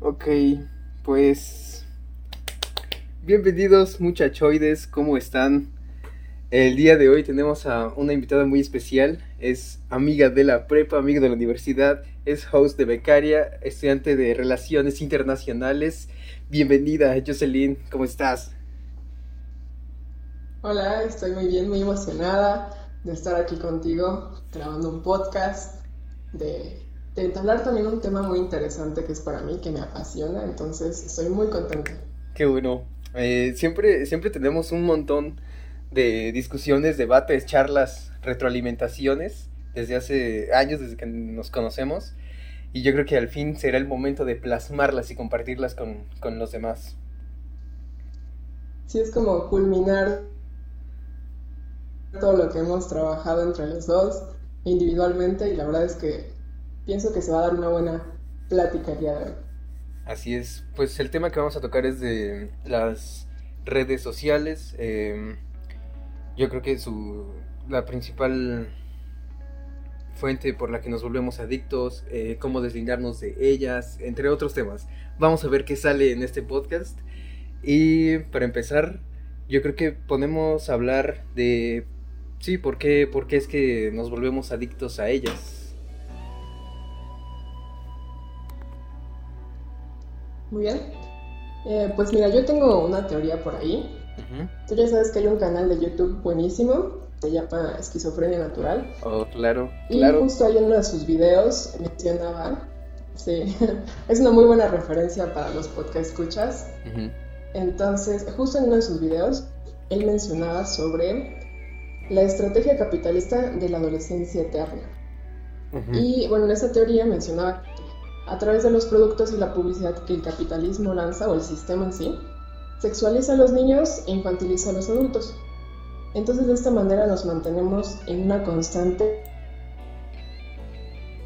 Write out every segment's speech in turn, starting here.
ok, pues bienvenidos muchachoides, ¿cómo están? El día de hoy tenemos a una invitada muy especial, es amiga de la prepa, amiga de la universidad, es host de becaria, estudiante de relaciones internacionales. Bienvenida, Jocelyn, ¿cómo estás? Hola, estoy muy bien, muy emocionada de estar aquí contigo grabando un podcast, de, de entablar también un tema muy interesante que es para mí, que me apasiona, entonces estoy muy contenta. Qué bueno. Eh, siempre, siempre tenemos un montón de discusiones, debates, charlas, retroalimentaciones desde hace años, desde que nos conocemos. Y yo creo que al fin será el momento de plasmarlas y compartirlas con, con los demás. Sí, es como culminar todo lo que hemos trabajado entre los dos individualmente y la verdad es que pienso que se va a dar una buena plática el día de hoy. Así es, pues el tema que vamos a tocar es de las redes sociales. Eh, yo creo que su, la principal fuente por la que nos volvemos adictos, eh, cómo deslindarnos de ellas, entre otros temas. Vamos a ver qué sale en este podcast. Y para empezar, yo creo que podemos hablar de, sí, por qué, por qué es que nos volvemos adictos a ellas. Muy bien. Eh, pues mira, yo tengo una teoría por ahí Tú ya sabes que hay un canal de YouTube buenísimo, se llama Esquizofrenia Natural. Oh, claro, y justo ahí en uno de sus videos mencionaba, sí, es una muy buena referencia para los podcast escuchas. Entonces, justo en uno de sus videos, él mencionaba sobre la estrategia capitalista de la adolescencia eterna. Y bueno, en esa teoría mencionaba a través de los productos y la publicidad que el capitalismo lanza o el sistema en sí, sexualiza a los niños e infantiliza a los adultos. Entonces de esta manera nos mantenemos en una constante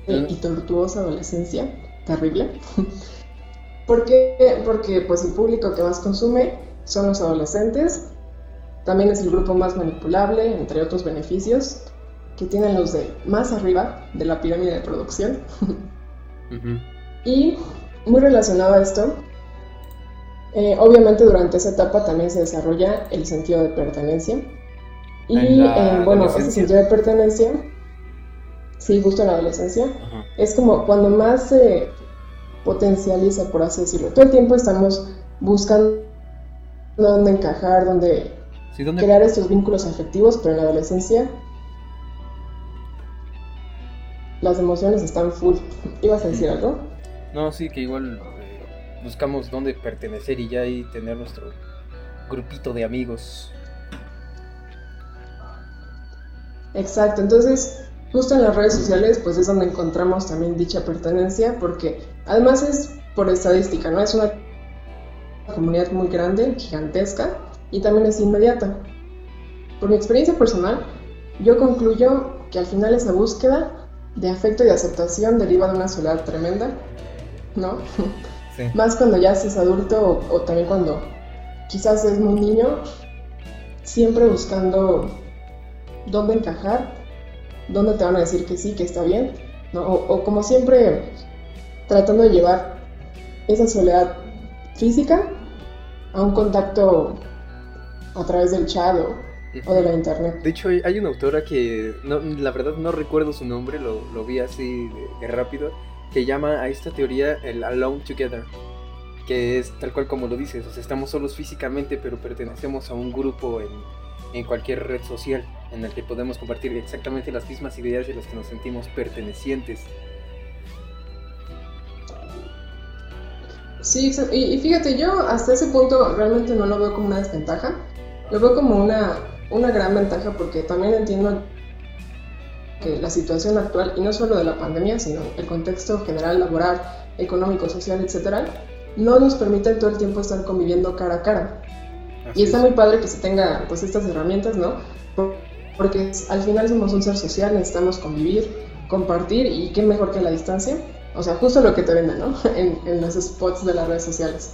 y tortuosa adolescencia, terrible. ¿Por qué? Porque pues el público que más consume son los adolescentes, también es el grupo más manipulable, entre otros beneficios, que tienen los de más arriba de la pirámide de producción. Y muy relacionado a esto, eh, obviamente durante esa etapa también se desarrolla el sentido de pertenencia. Y eh, bueno, ese sentido de pertenencia, sí, justo en la adolescencia, es como cuando más se potencializa, por así decirlo. Todo el tiempo estamos buscando dónde encajar, dónde, crear estos vínculos afectivos, pero en la adolescencia las emociones están full. ¿Ibas a decir algo? No, sí, que igual buscamos dónde pertenecer y ya ahí tener nuestro grupito de amigos. Exacto, entonces justo en las redes sociales pues es donde encontramos también dicha pertenencia porque además es por estadística, ¿no? Es una comunidad muy grande, gigantesca y también es inmediata. Por mi experiencia personal, yo concluyo que al final esa búsqueda de afecto y aceptación deriva de una soledad tremenda, ¿no? Más cuando ya seas adulto o, también cuando quizás es muy niño, siempre buscando dónde encajar, dónde te van a decir que sí, que está bien, ¿no? o, como siempre tratando de llevar esa soledad física a un contacto a través del chat o, de la internet. De hecho, hay una autora que, la verdad no recuerdo su nombre, lo, lo vi así de rápido, que llama a esta teoría el Alone Together, que es tal cual como lo dices, o sea, estamos solos físicamente, pero pertenecemos a un grupo en, en cualquier red social en el que podemos compartir exactamente las mismas ideas de las que nos sentimos pertenecientes. Sí, y, fíjate, yo hasta ese punto realmente no lo veo como una desventaja, lo veo como una, una gran ventaja porque también entiendo que la situación actual, y no solo de la pandemia, sino el contexto general, laboral, económico, social, etcétera, no nos permite todo el tiempo estar conviviendo cara a cara. y está muy padre que se tenga pues estas herramientas, ¿no? Porque al final somos un ser social, necesitamos convivir, compartir y qué mejor que la distancia. O sea, justo lo que te venden, ¿no? En, en los spots de las redes sociales.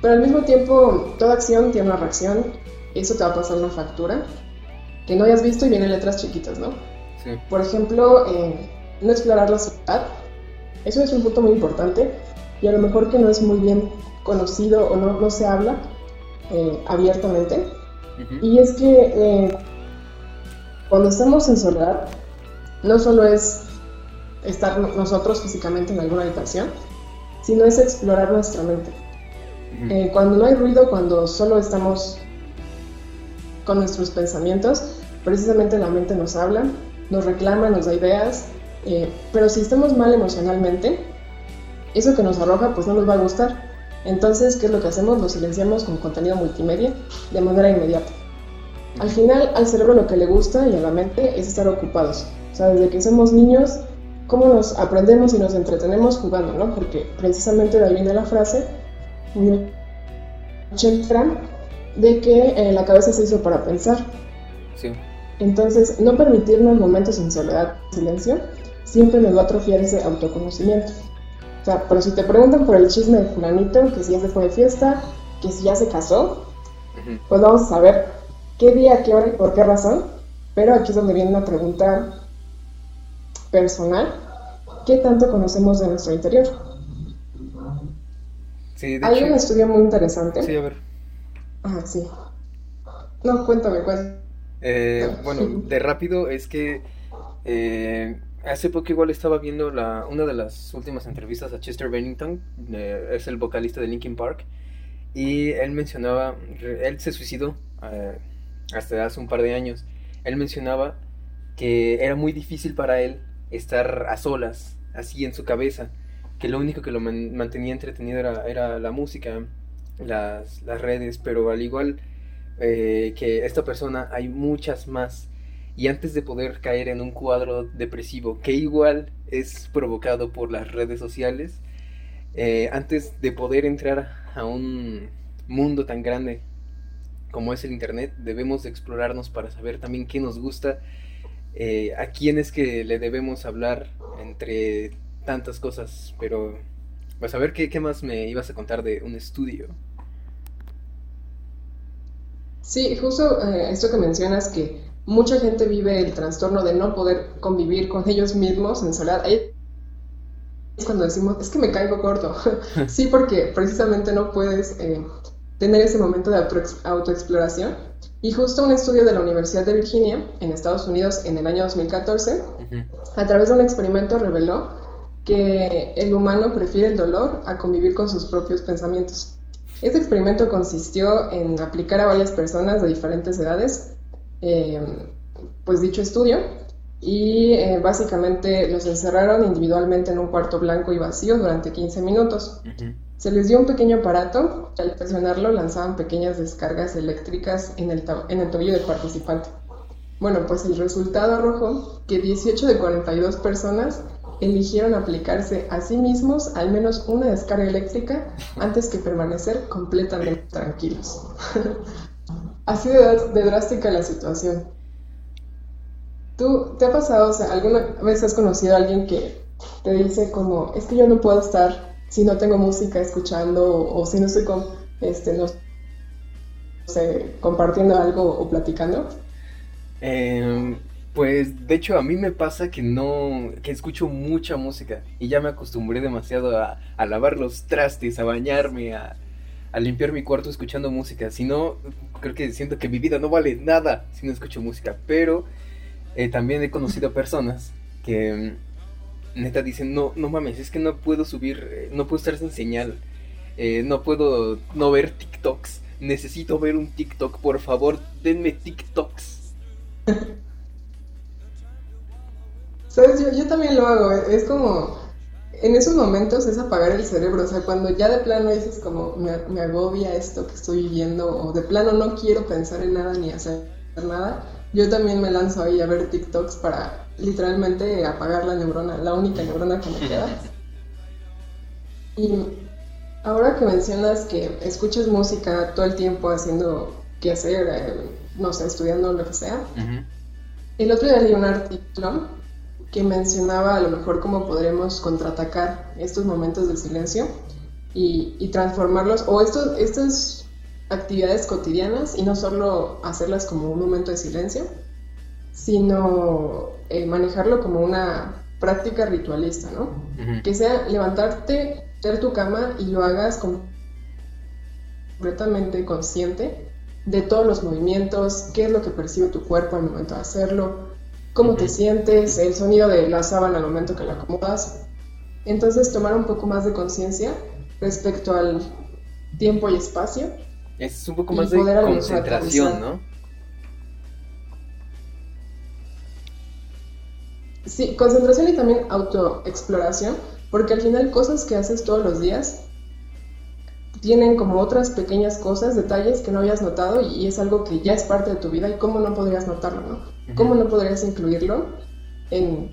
Pero al mismo tiempo, toda acción tiene una reacción. Eso te va a pasar una factura que no hayas visto y vienen letras chiquitas, ¿no? Por ejemplo, no explorar la sociedad Eso es un punto muy importante y a lo mejor que no es muy bien conocido o no, no se habla eh, abiertamente. Y es que eh, cuando estamos en soledad, no solo es estar nosotros físicamente en alguna habitación, sino es explorar nuestra mente. Eh, cuando no hay ruido, cuando solo estamos con nuestros pensamientos, precisamente la mente nos habla, nos reclama, nos da ideas, eh, pero si estamos mal emocionalmente, eso que nos arroja pues no nos va a gustar. Entonces, ¿qué es lo que hacemos? Lo silenciamos con contenido multimedia de manera inmediata. Al final, al cerebro lo que le gusta y a la mente es estar ocupados. O sea, desde que somos niños, ¿cómo nos aprendemos y nos entretenemos jugando, no? Porque precisamente de ahí viene la frase, de que eh, la cabeza se hizo para pensar. Sí. Entonces, no permitirnos momentos en soledad, silencio, siempre nos va a atrofiar ese autoconocimiento. O sea, pero si te preguntan por el chisme de fulanito, que si ya se fue de fiesta, que si ya se casó, pues vamos a saber qué día, qué hora y por qué razón. Pero aquí es donde viene una pregunta personal. ¿Qué tanto conocemos de nuestro interior? Sí, Hay un estudio muy interesante. Sí, a ver. Ah, sí. No, cuéntame, cuéntame. Eh, bueno, de rápido es que eh, hace poco igual estaba viendo la, una de las últimas entrevistas a Chester Bennington, eh, es el vocalista de Linkin Park, y él mencionaba, él se suicidó hasta hace un par de años, él mencionaba que era muy difícil para él estar a solas, así en su cabeza, que lo único que lo mantenía entretenido era, era la música, las, las redes, pero al igual eh, que esta persona hay muchas más. Y antes de poder caer en un cuadro depresivo, que igual es provocado por las redes sociales, eh, antes de poder entrar a un mundo tan grande como es el Internet, debemos explorarnos para saber también qué nos gusta, eh, a quién es que le debemos hablar entre tantas cosas. Pero, pues a ver qué, qué más me ibas a contar de un estudio. Sí, justo eh, esto que mencionas que mucha gente vive el trastorno de no poder convivir con ellos mismos en soledad. Ahí es cuando decimos, es que me caigo corto. sí, porque precisamente no puedes eh, tener ese momento de autoexploración. Y justo un estudio de la Universidad de Virginia, en Estados Unidos, en el año 2014, a través de un experimento reveló que el humano prefiere el dolor a convivir con sus propios pensamientos. Este experimento consistió en aplicar a varias personas de diferentes edades, eh, pues dicho estudio, y eh, básicamente los encerraron individualmente en un cuarto blanco y vacío durante 15 minutos. Se les dio un pequeño aparato y al presionarlo lanzaban pequeñas descargas eléctricas en el, en el tobillo del participante. Bueno, pues el resultado arrojó que 18 de 42 personas eligieron aplicarse a sí mismos al menos una descarga eléctrica antes que permanecer completamente tranquilos. Así de, de, drástica la situación. ¿Tú te ha pasado, o sea, alguna vez has conocido a alguien que te dice como, es que yo no puedo estar si no tengo música escuchando o, si no estoy este, compartiendo algo o platicando? Eh, pues de hecho a mí me pasa que no, que escucho mucha música y ya me acostumbré demasiado a, lavar los trastes, a bañarme, a, limpiar mi cuarto escuchando música. Si no, creo que siento que mi vida no vale nada si no escucho música. Pero eh, también he conocido personas que mm, neta dicen, no, no mames, es que no puedo subir, eh, no puedo estar sin señal, eh, no puedo no ver TikToks, necesito ver un TikTok, por favor, denme TikToks. ¿Sabes? Yo, yo también lo hago. Es como, en esos momentos es apagar el cerebro. O sea, cuando ya de plano dices como, me, me agobia esto que estoy viviendo, o de plano no quiero pensar en nada ni hacer nada, yo también me lanzo ahí a ver TikToks para literalmente apagar la neurona, la única neurona que me queda. Y ahora que mencionas que escuchas música todo el tiempo haciendo qué hacer, eh, no sé, estudiando lo que sea, el otro día leí un artículo que mencionaba a lo mejor cómo podremos contraatacar estos momentos de silencio y, transformarlos, o estos, estas actividades cotidianas, y no solo hacerlas como un momento de silencio, sino eh, manejarlo como una práctica ritualista, ¿no? Que sea levantarte, hacer tu cama y lo hagas completamente consciente de todos los movimientos, qué es lo que percibe tu cuerpo al momento de hacerlo, cómo te sientes, el sonido de la sábana al momento que la acomodas. Entonces tomar un poco más de conciencia respecto al tiempo y espacio. Es un poco más de concentración, ¿no? Sí, concentración y también autoexploración, porque al final cosas que haces todos los días tienen como otras pequeñas cosas, detalles que no habías notado y es algo que ya es parte de tu vida y cómo no podrías notarlo, ¿no? ¿Cómo no podrías incluirlo en,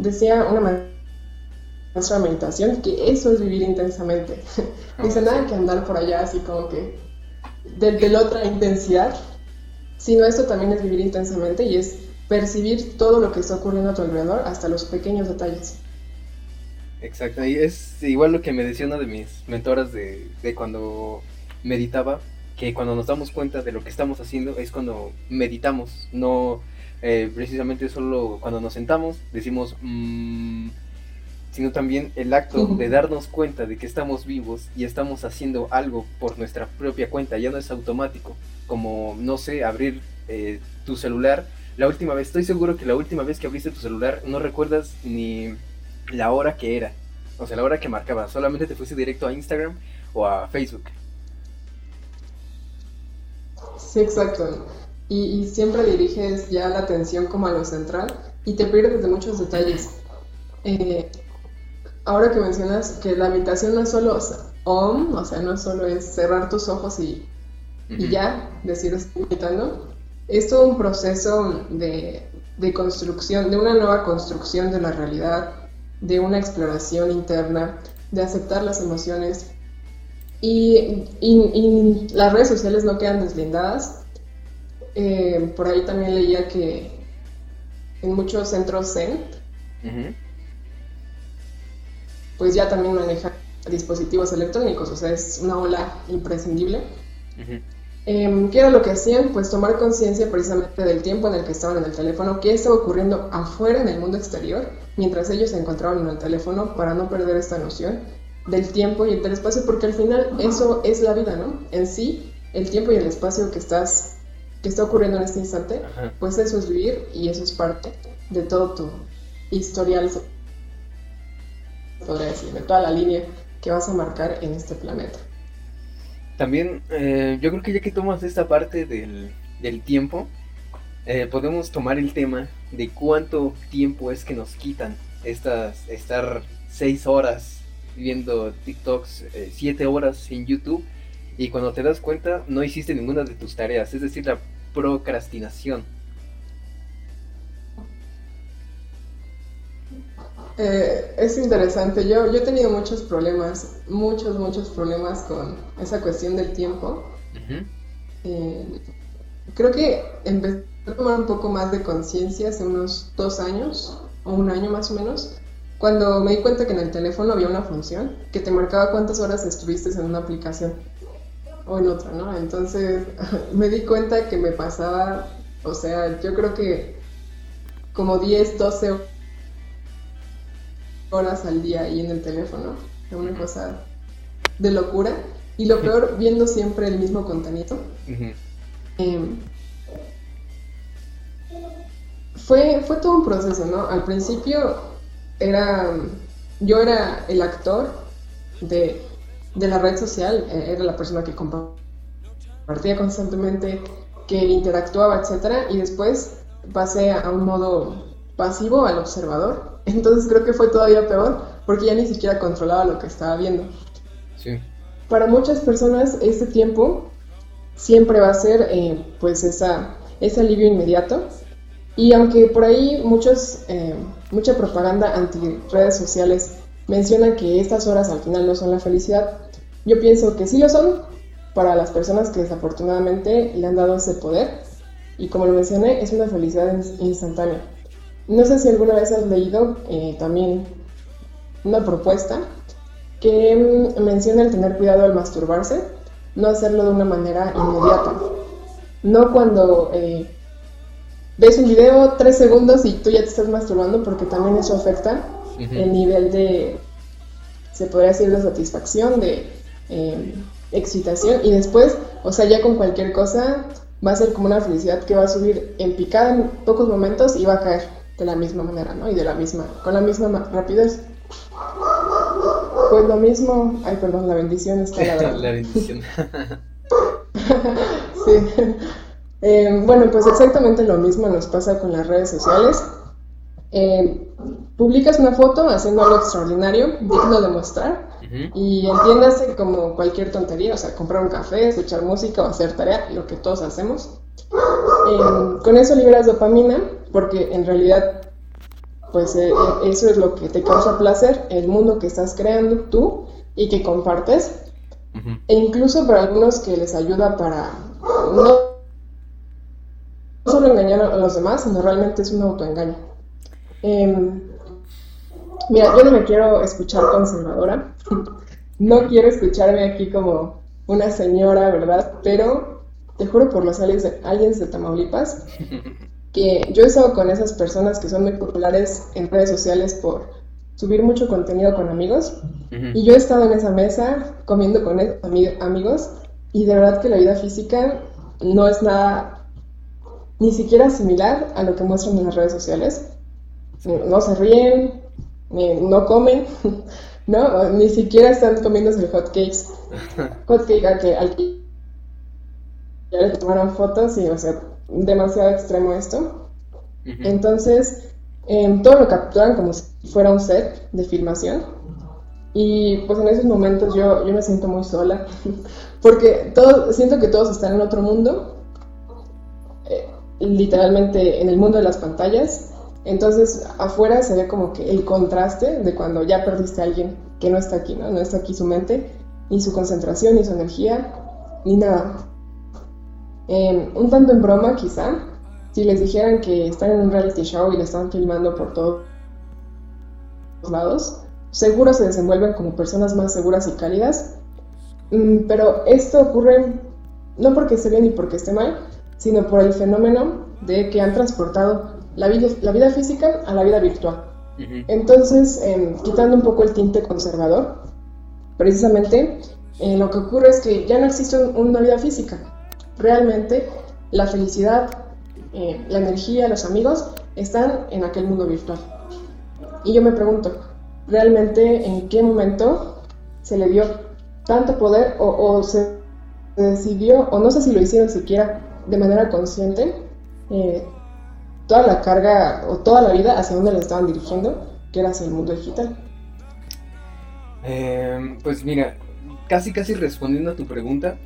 decía una maestra de meditación, que eso es vivir intensamente. Dice, nada que andar por allá así como que de, la otra intensidad, sino esto también es vivir intensamente y es percibir todo lo que está ocurriendo a tu alrededor, hasta los pequeños detalles. Exacto, y es igual lo que me decía una de mis mentoras de, de cuando meditaba, que cuando nos damos cuenta de lo que estamos haciendo es cuando meditamos, no eh, precisamente solo cuando nos sentamos decimos, mmm, sino también el acto de darnos cuenta de que estamos vivos y estamos haciendo algo por nuestra propia cuenta, ya no es automático, como, no sé, abrir eh, tu celular. La última vez, estoy seguro que la última vez que abriste tu celular no recuerdas ni la hora que era, o sea, la hora que marcaba, solamente te fuiste directo a Instagram o a Facebook Sí, exacto. Y, siempre diriges ya la atención como a lo central y te pierdes de muchos detalles. Eh, ahora que mencionas que la habitación no es solo om, o sea, no solo es cerrar tus ojos y, ya decir estoy meditando, es todo un proceso de, de construcción, de una nueva construcción de la realidad, de una exploración interna, de aceptar las emociones, y, las redes sociales no quedan deslindadas. Eh, por ahí también leía que en muchos centros Zen, pues ya también manejan dispositivos electrónicos, o sea, es una ola imprescindible. Em, ¿Qué era lo que hacían? Pues tomar conciencia precisamente del tiempo en el que estaban en el teléfono, qué estaba ocurriendo afuera en el mundo exterior, mientras ellos se encontraban en el teléfono para no perder esta noción del tiempo y del espacio, porque al final eso es la vida, ¿no? En sí, el tiempo y el espacio que estás que está ocurriendo en este instante, pues eso es vivir y eso es parte de todo tu historial, podría decir, de toda la línea que vas a marcar en este planeta. También, eh, yo creo que ya que tomas esta parte del, del tiempo, eh, podemos tomar el tema de cuánto tiempo es que nos quitan estas, estar seis horas viendo TikToks 7 eh, horas en YouTube y cuando te das cuenta no hiciste ninguna de tus tareas, es decir, la procrastinación. Eh, es interesante, yo, yo he tenido muchos problemas, muchos, muchos problemas con esa cuestión del tiempo. Eh, creo que empecé a tomar un poco más de conciencia hace unos dos años, o un año más o menos, cuando me di cuenta que en el teléfono había una función que te marcaba cuántas horas estuviste en una aplicación o en otra, ¿no? Entonces me di cuenta que me pasaba, o sea, yo creo que como 10, 12 horas al día ahí en el teléfono, una cosa de locura. Y lo peor, viendo siempre el mismo contenido. Em, fue, fue todo un proceso, ¿no? Al principio era, yo era el actor de, la red social, eh, era la persona que compartía constantemente, que interactuaba, etc. Y después pasé a un modo pasivo al observador. Entonces creo que fue todavía peor porque ya ni siquiera controlaba lo que estaba viendo. Para muchas personas este tiempo siempre va a ser eh, pues esa, ese alivio inmediato. Y aunque por ahí muchos eh, mucha propaganda anti redes sociales menciona que estas horas al final no son la felicidad. Yo pienso que sí lo son para las personas que desafortunadamente le han dado ese poder y como lo mencioné es una felicidad instantánea. No sé si alguna vez has leído eh, también una propuesta que mm, menciona el tener cuidado al masturbarse, no hacerlo de una manera inmediata, no cuando eh, ves un video tres segundos y tú ya te estás masturbando porque también eso afecta el nivel de, se podría decir, de satisfacción, de em, excitación. Y después, o sea, ya con cualquier cosa va a ser como una felicidad que va a subir en picada en pocos momentos y va a caer de la misma manera, ¿no? Y de la misma, con la misma rapidez. Pues lo mismo, ay perdón, la bendición está la, la bendición. sí. Eh, bueno, pues exactamente lo mismo nos pasa con las redes sociales. Eh, publicas una foto haciendo algo extraordinario, digno de mostrar, y entiéndase como cualquier tontería, o sea, comprar un café, escuchar música o hacer tarea, lo que todos hacemos. Eh, con eso liberas dopamina, porque en realidad, pues eso es lo que te causa placer, el mundo que estás creando tú y que compartes. E incluso para algunos que les ayuda para no solo engañar a los demás, sino realmente es un autoengaño. Em, mira, yo no me quiero escuchar conservadora, no quiero escucharme aquí como una señora, ¿verdad? Pero te juro por los aliens de, aliens de Tamaulipas que yo he estado con esas personas que son muy populares en redes sociales por subir mucho contenido con amigos y yo he estado en esa mesa comiendo con esos amigos y de verdad que la vida física no es nada ni siquiera similar a lo que muestran en las redes sociales. No se ríen, no comen, ¿no? Ni siquiera están comiéndose el hot cakes. Hot cake al que, al que ya le tomaron fotos y, o sea, demasiado extremo esto. Entonces, em, todo lo capturan como si fuera un set de filmación. Y pues en esos momentos yo, yo me siento muy sola, porque todo, siento que todos están en otro mundo literalmente en el mundo de las pantallas. Entonces afuera se ve como que el contraste de cuando ya perdiste a alguien que no está aquí, ¿no? No está aquí su mente, ni su concentración, ni su energía, ni nada. Em, un tanto en broma quizá, si les dijeran que están en un reality show y le están filmando por todos lados, seguro se desenvuelven como personas más seguras y cálidas. Mm, pero esto ocurre no porque esté bien ni porque esté mal, sino por el fenómeno de que han transportado la vida, la vida física a la vida virtual. Entonces, em, quitando un poco el tinte conservador, precisamente eh, lo que ocurre es que ya no existe una vida física. Realmente la felicidad, eh, la energía, los amigos están en aquel mundo virtual. Y yo me pregunto, ¿realmente en qué momento se le dio tanto poder o, se decidió, o no sé si lo hicieron siquiera de manera consciente eh, toda la carga o toda la vida hacia donde le estaban dirigiendo, que era hacia el mundo digital. Em, pues mira, casi casi respondiendo a tu pregunta,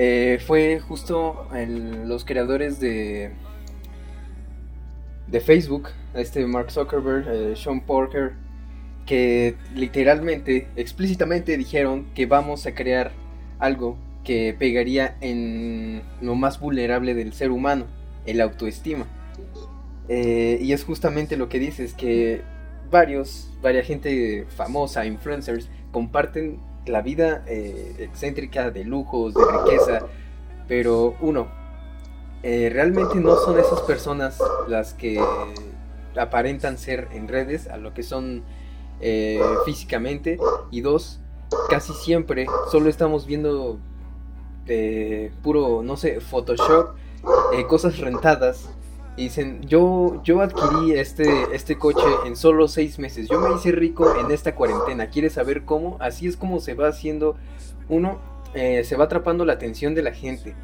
eh, fue justo los creadores de de Facebook, este Mark Zuckerberg, eh, Sean Parker, que literalmente, explícitamente dijeron que vamos a crear algo que pegaría en lo más vulnerable del ser humano, el autoestima. Eh, y es justamente lo que dices, que varios, varias gente famosa, influencers, comparten la vida eh, excéntrica de lujos, de riqueza, pero uno, eh, realmente no son esas personas las que aparentan ser en redes a lo que son físicamente, y dos, casi siempre solo estamos viendo puro, no sé, Photoshop, eh, cosas rentadas. Dicen, yo, yo adquirí este, este coche en solo seis meses. Yo me hice rico en esta cuarentena. ¿Quieres saber cómo? Así es como se va haciendo. Uno, eh, se va atrapando la atención de la gente.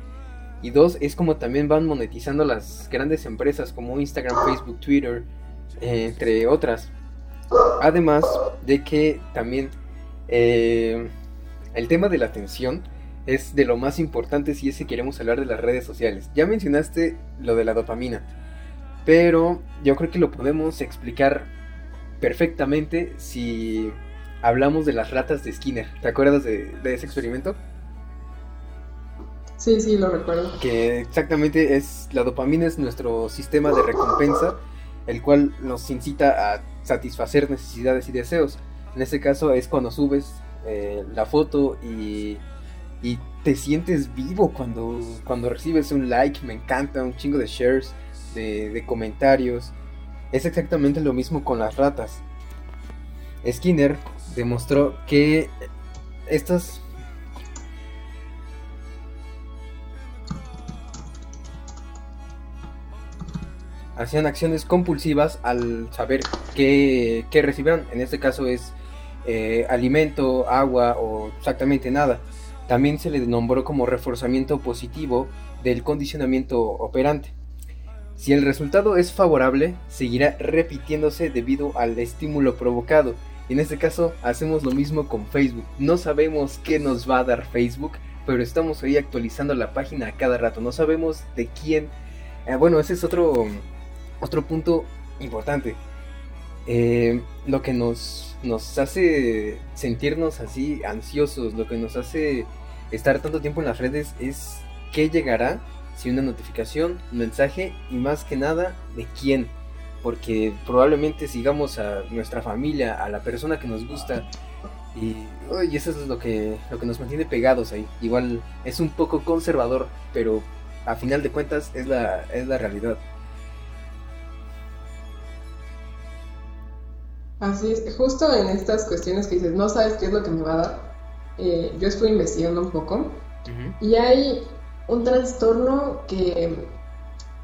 Y dos, es como también van monetizando las grandes empresas como Instagram, Facebook, Twitter, eh, entre otras. Además de que también el tema de la atención es de lo más importante si es que queremos hablar de las redes sociales. Ya mencionaste lo de la dopamina, pero yo creo que lo podemos explicar perfectamente si hablamos de las ratas de Skinner. ¿Te acuerdas de, ese experimento? Sí, sí, lo recuerdo. Que exactamente es la dopamina es nuestro sistema de recompensa, el cual nos incita a satisfacer necesidades y deseos. En este caso es cuando subes eh, la foto y y te sientes vivo cuando, cuando recibes un like, me encanta, un chingo de shares, de, comentarios. Es exactamente lo mismo con las ratas. Skinner demostró que estas hacían acciones compulsivas al saber qué, qué recibían. En este caso es eh, alimento, agua o exactamente nada. También se le nombró como reforzamiento positivo del condicionamiento operante. Si el resultado es favorable, seguirá repitiéndose debido al estímulo provocado. En este caso, hacemos lo mismo con Facebook. No sabemos qué nos va a dar Facebook, pero estamos ahí actualizando la página a cada rato. No sabemos de quién. Eh, bueno, ese es otro, otro punto importante. Eh, lo que nos, nos hace sentirnos así ansiosos, lo que nos hace estar tanto tiempo en las redes es qué llegará si una notificación, un mensaje y más que nada de quién. Porque probablemente sigamos a nuestra familia, a la persona que nos gusta. Y, eso es lo que, lo que nos mantiene pegados ahí. Igual es un poco conservador, pero a final de cuentas es la, es la realidad. Así es, justo en estas cuestiones que dices, no sabes qué es lo que me va a dar. Eh, yo estuve investigando un poco y hay un trastorno que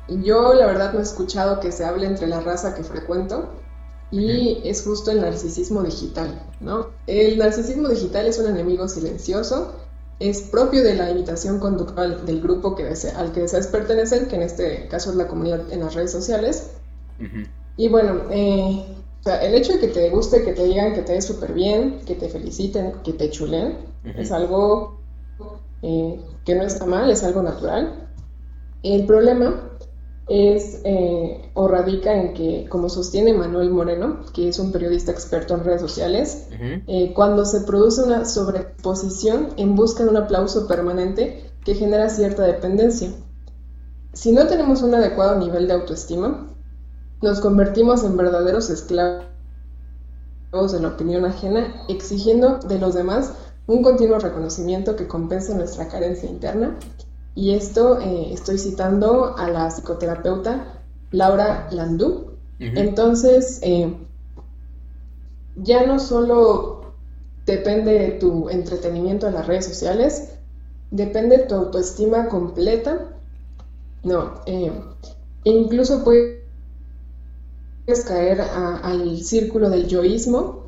yo la verdad no he escuchado que se hable entre la raza que frecuento y es justo el narcisismo digital, ¿no? El narcisismo digital es un enemigo silencioso, es propio de la imitación conductual del grupo que al que deseas pertenecer, que en este caso es la comunidad en las redes sociales. Y bueno, eh, el hecho de que te guste, que te digan que te ves súper bien, que te feliciten, que te chulen, es algo eh, que no está mal, es algo natural. El problema es eh, o radica en que, como sostiene Manuel Moreno, que es un periodista experto en redes sociales, eh, cuando se produce una sobreposición en busca de un aplauso permanente que genera cierta dependencia. Si no tenemos un adecuado nivel de autoestima, nos convertimos en verdaderos esclavos de la opinión ajena, exigiendo de los demás un continuo reconocimiento que compense nuestra carencia interna. Y esto eh, estoy citando a la psicoterapeuta Laura Landú. Entonces, eh, ya no solo depende de tu entretenimiento en las redes sociales, depende de tu autoestima completa. No, eh, incluso puedes caer al círculo del yoísmo,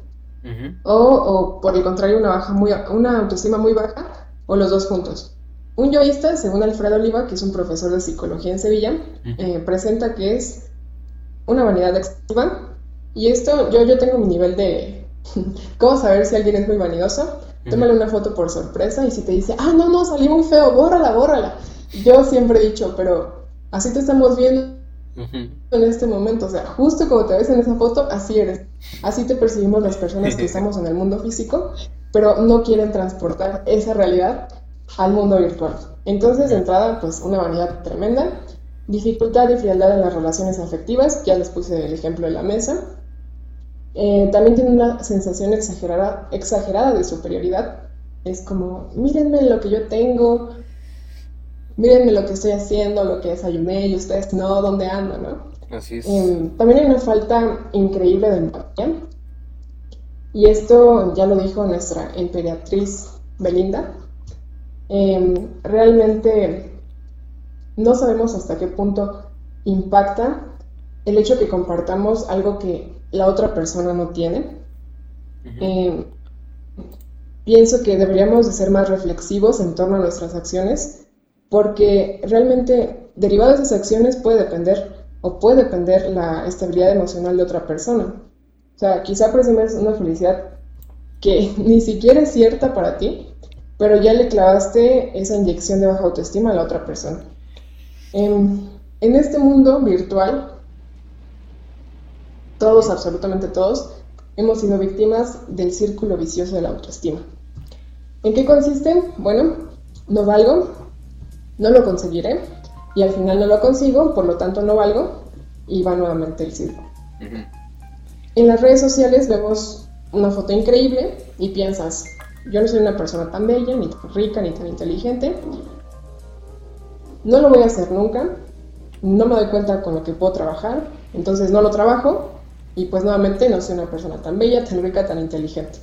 o, por el contrario, una, baja muy, una autoestima muy baja, o los dos juntos. Un yoísta, según Alfredo Oliva, que es un profesor de psicología en Sevilla, eh, presenta que es una vanidad excesiva. Y esto, yo, yo tengo mi nivel de cómo saber si alguien es muy vanidoso. Tómale una foto por sorpresa y si te dice, ah, no, no, salí muy feo, bórrala, bórrala. Yo siempre he dicho, pero así te estamos viendo en este momento. O sea, justo como te ves en esa foto, así eres. Así te percibimos las personas que estamos en el mundo físico, pero no quieren transportar esa realidad al mundo virtual. Entonces, de entrada, pues una vanidad tremenda. Dificultad y frialdad en las relaciones afectivas, ya les puse el ejemplo de la mesa. Eh, también tiene una sensación exagerada, exagerada de superioridad. Es como, mírenme lo que yo tengo, mírenme lo que estoy haciendo, lo que desayuné y ustedes no, ¿dónde ando, no? Así es. Em, también hay una falta increíble de empatía. Y esto ya lo dijo nuestra emperatriz Belinda. Em, realmente no sabemos hasta qué punto impacta el hecho que compartamos algo que la otra persona no tiene. Em, pienso que deberíamos de ser más reflexivos en torno a nuestras acciones porque realmente derivado de esas acciones puede depender o puede depender la estabilidad emocional de otra persona. O sea, quizá presumes una felicidad que ni siquiera es cierta para ti, pero ya le clavaste esa inyección de baja autoestima a la otra persona. En, en este mundo virtual, todos, absolutamente todos, hemos sido víctimas del círculo vicioso de la autoestima. ¿En qué consiste? Bueno, no valgo, no lo conseguiré y al final no lo consigo, por lo tanto no valgo y va nuevamente el círculo. En las redes sociales vemos una foto increíble y piensas, yo no soy una persona tan bella, ni tan rica, ni tan inteligente, no lo voy a hacer nunca, no me doy cuenta con lo que puedo trabajar, entonces no lo trabajo y pues nuevamente no soy una persona tan bella, tan rica, tan inteligente.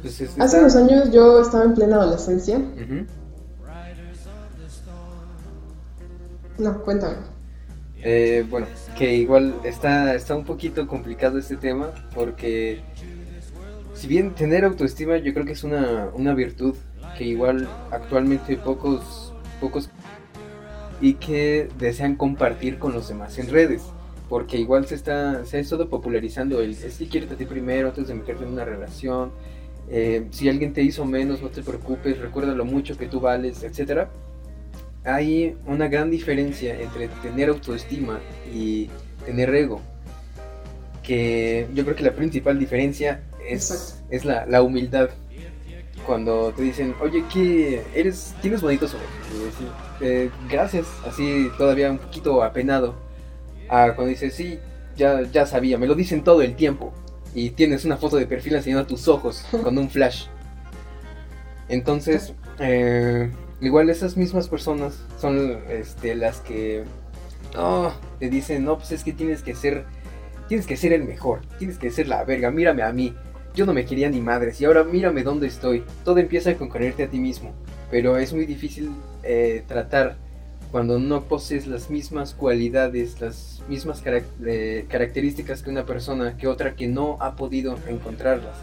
Pues, Hace unos años yo estaba en plena adolescencia. No, cuéntame. Eh, bueno, que igual está, está un poquito complicado este tema porque si bien tener autoestima yo creo que es una, una virtud que igual actualmente pocos, pocos y que desean compartir con los demás en redes. Porque igual se está, se ha estado popularizando el es que quieres a ti primero antes de meterte en una relación. Eh, si alguien te hizo menos, no te preocupes, recuerda lo mucho que tú vales, etcétera hay una gran diferencia entre tener autoestima y tener ego. Que yo creo que la principal diferencia es, es la, la, humildad. Cuando te dicen, oye, ¿qué eres? Tienes bonitos ojos. Eh, gracias, así todavía un poquito apenado. Ah, cuando dices, sí, ya, ya sabía, me lo dicen todo el tiempo. Y tienes una foto de perfil enseñando tus ojos con un flash. Entonces, eh, igual esas mismas personas son este, las que oh, te dicen, no, pues es que tienes que ser, tienes que ser el mejor, tienes que ser la verga, mírame a mí, yo no me quería ni madres y ahora mírame dónde estoy, todo empieza con quererte a ti mismo, pero es muy difícil eh, tratar cuando no posees las mismas cualidades, las mismas eh, características que una persona, que otra que no ha podido encontrarlas.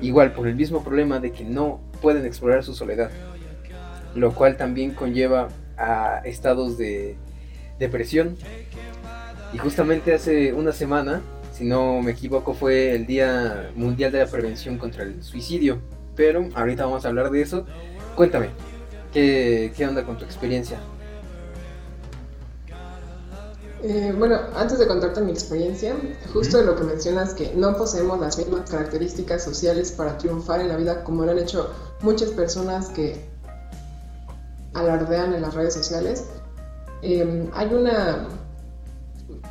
Igual por el mismo problema de que no pueden explorar su soledad lo cual también conlleva a estados de depresión. Y justamente hace una semana, si no me equivoco, fue el Día Mundial de la Prevención contra el Suicidio. Pero ahorita vamos a hablar de eso. Cuéntame, ¿qué, qué onda con tu experiencia? Eh, bueno, antes de contarte mi experiencia, justo de lo que mencionas que no poseemos las mismas características sociales para triunfar en la vida como lo han hecho muchas personas que alardean en las redes sociales. Em, hay una,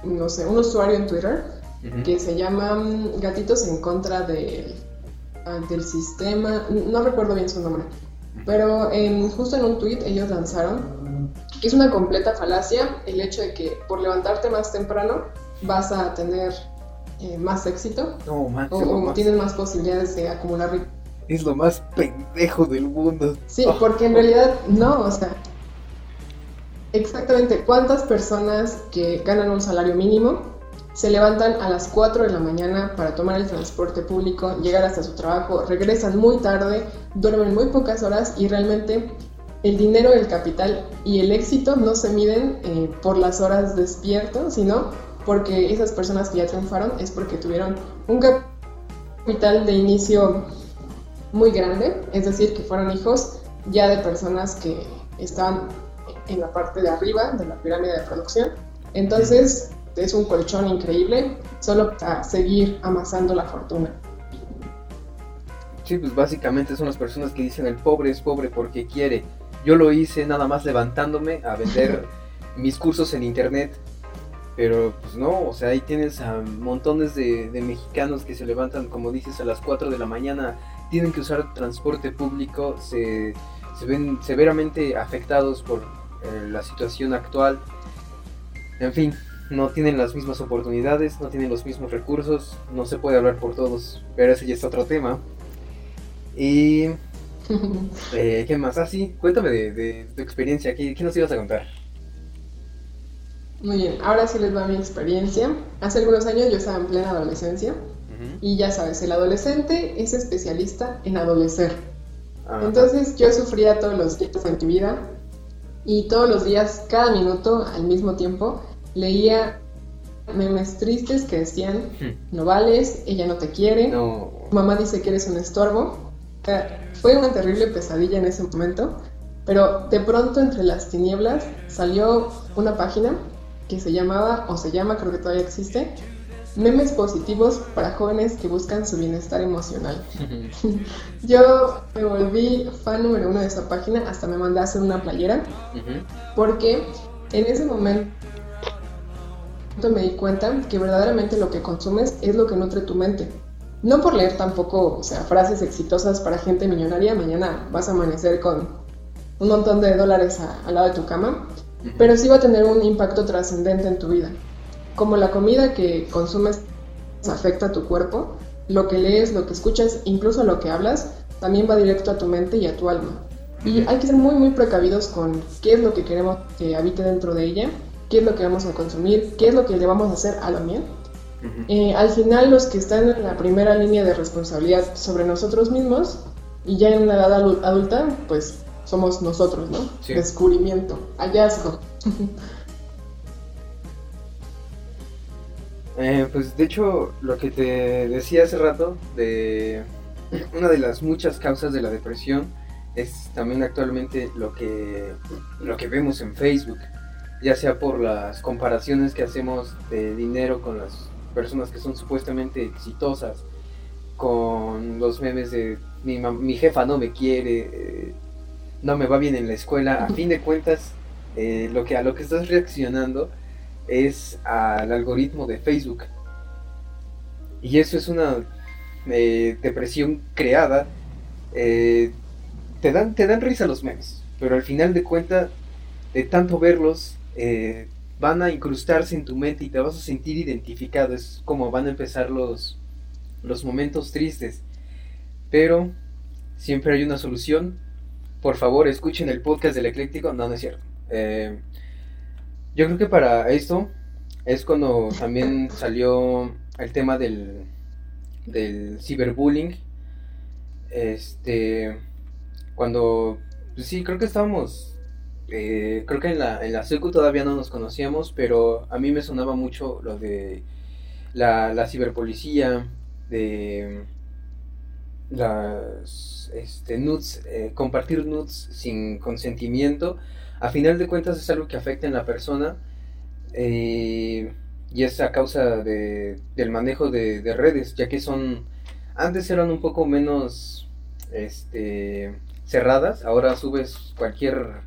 no sé, un usuario en Twitter que se llama mm, Gatitos en contra de, ah, del sistema, no recuerdo bien su nombre, pero justo en un tweet ellos lanzaron que es una completa falacia el hecho de que por levantarte más temprano vas a tener eh, más éxito o, tienes más posibilidades de acumular es lo más pendejo del mundo. Sí, oh. porque en realidad no, o sea, exactamente cuántas personas que ganan un salario mínimo se levantan a las 4 de la mañana para tomar el transporte público, llegar hasta su trabajo, regresan muy tarde, duermen muy pocas horas y realmente el dinero, el capital y el éxito no se miden eh, por las horas despierto, sino porque esas personas que ya triunfaron es porque tuvieron un capital de inicio muy grande, es decir, que fueron hijos ya de personas que estaban en la parte de arriba de la pirámide de producción. Entonces, es un colchón increíble solo para seguir amasando la fortuna. Sí, pues básicamente son las personas que dicen el pobre es pobre porque quiere. Yo lo hice nada más levantándome a vender mis cursos en internet. Pero pues no, o sea, ahí tienes a montones de, de mexicanos que se levantan, como dices, a las 4 de la mañana tienen que usar transporte público, se, ven severamente afectados por eh, la situación actual. En fin, no tienen las mismas oportunidades, no tienen los mismos recursos, no se puede hablar por todos, pero ese ya es otro tema. Y... Eh, ¿Qué más? Ah, sí, cuéntame de, tu experiencia, ¿Qué, ¿qué, nos ibas a contar? Muy bien, ahora sí les va mi experiencia. Hace algunos años yo estaba en plena adolescencia y ya sabes, el adolescente es especialista en adolecer. Entonces yo sufría todos los días en mi vida y todos los días, cada minuto, al mismo tiempo, leía memes tristes que decían, hmm. no vales, ella no te quiere, mamá dice que eres un estorbo. Fue una terrible pesadilla en ese momento, pero de pronto entre las tinieblas salió una página que se llamaba, o se llama, creo que todavía existe, memes positivos para jóvenes que buscan su bienestar emocional. Yo me volví fan número uno de esa página, hasta me mandé a hacer una playera, porque en ese momento me di cuenta que verdaderamente lo que consumes es lo que nutre tu mente. No por leer tampoco, o sea, frases exitosas para gente millonaria, mañana vas a amanecer con un montón de dólares al lado de tu cama, pero sí va a tener un impacto trascendente en tu vida. Como la comida que consumes afecta a tu cuerpo, lo que lees, lo que escuchas, incluso lo que hablas, también va directo a tu mente y a tu alma. Y hay que ser muy, muy precavidos con qué es lo que queremos que habite dentro de ella, qué es lo que vamos a consumir, qué es lo que le vamos a hacer a la miel. Eh, al final, los que están en la primera línea de responsabilidad sobre nosotros mismos y ya en la edad adulta, pues somos nosotros, ¿no? Descubrimiento, hallazgo. Eh, pues de hecho, lo que te decía hace rato, de una de las muchas causas de la depresión es también actualmente lo que, lo que vemos en Facebook, ya sea por las comparaciones que hacemos de dinero con las personas que son supuestamente exitosas, con los memes de mi, jefa no me quiere, eh, no me va bien en la escuela, a fin de cuentas, eh, lo que, a lo que estás reaccionando es al algoritmo de Facebook. Y eso es una eh, depresión creada. Te, dan, te dan risa los memes, pero al final de cuentas, de tanto verlos, eh, van a incrustarse en tu mente y te vas a sentir identificado. Es como van a empezar los, los momentos tristes. Pero siempre hay una solución. Por favor, escuchen el podcast del ecléctico. No, no es cierto. Yo creo que para esto es cuando también salió el tema del, del ciberbullying. Este, cuando, pues sí, creo que estábamos, eh, creo que en la, en la secu todavía no nos conocíamos, pero a mí me sonaba mucho lo de la, la ciberpolicía, de las este, nudes, eh, compartir nudes sin consentimiento. A final de cuentas es algo que afecta en la persona eh, y es a causa de, del manejo de, redes, ya que son, antes eran un poco menos este, cerradas, ahora subes cualquier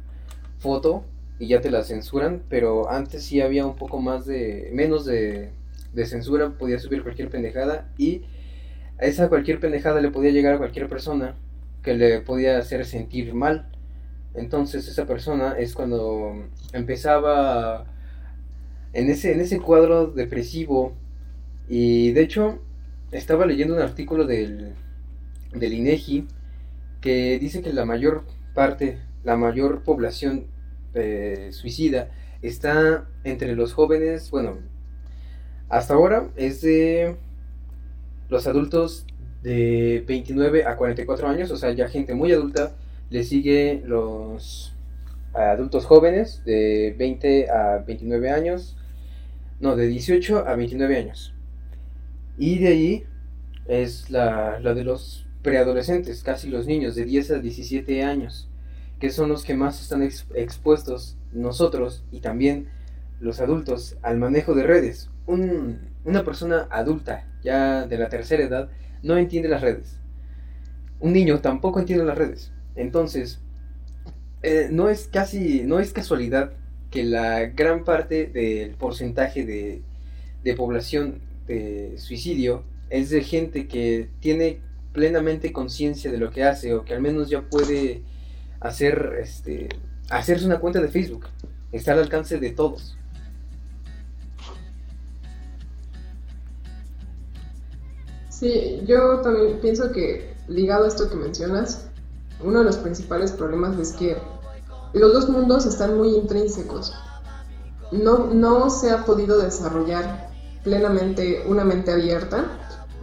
foto y ya te la censuran, pero antes sí había un poco más de, menos de, de censura, podías subir cualquier pendejada y a esa cualquier pendejada le podía llegar a cualquier persona que le podía hacer sentir mal. Entonces esa persona es cuando empezaba en ese, en ese cuadro depresivo y de hecho estaba leyendo un artículo del, del INEGI que dice que la mayor parte, la mayor población eh, suicida está entre los jóvenes, bueno, hasta ahora es de los adultos de 29 a 44 años, o sea, ya gente muy adulta le sigue los adultos jóvenes de 20 a 29 años, no, de 18 a 29 años. Y de ahí es la, la de los preadolescentes, casi los niños de 10 a 17 años, que son los que más están expuestos nosotros y también los adultos al manejo de redes. una persona adulta, ya de la tercera edad, no entiende las redes. Un niño tampoco entiende las redes. Entonces, eh, no es casi, no es casualidad que la gran parte del porcentaje de, población de suicidio es de gente que tiene plenamente conciencia de lo que hace o que al menos ya puede hacer este hacerse una cuenta de Facebook. Está al alcance de todos. Sí yo también pienso que ligado a esto que mencionas uno de los principales problemas es que los dos mundos están muy intrínsecos. No, no se ha podido desarrollar plenamente una mente abierta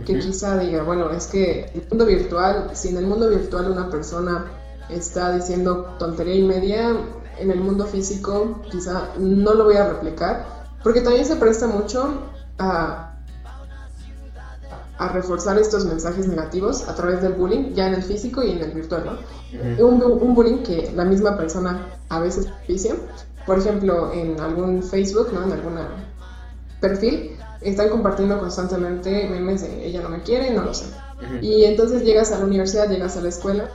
que quizá diga, bueno, es que el mundo virtual, si en el mundo virtual una persona está diciendo tontería y media, en el mundo físico quizá no lo voy a replicar, porque también se presta mucho a a reforzar estos mensajes negativos a través del bullying, ya en el físico y en el virtual, ¿no? un, bullying que la misma persona a veces vicia, por ejemplo, en algún Facebook, ¿no? En algún perfil, están compartiendo constantemente memes de ella no me quiere, no lo sé. Y entonces llegas a la universidad, llegas a la escuela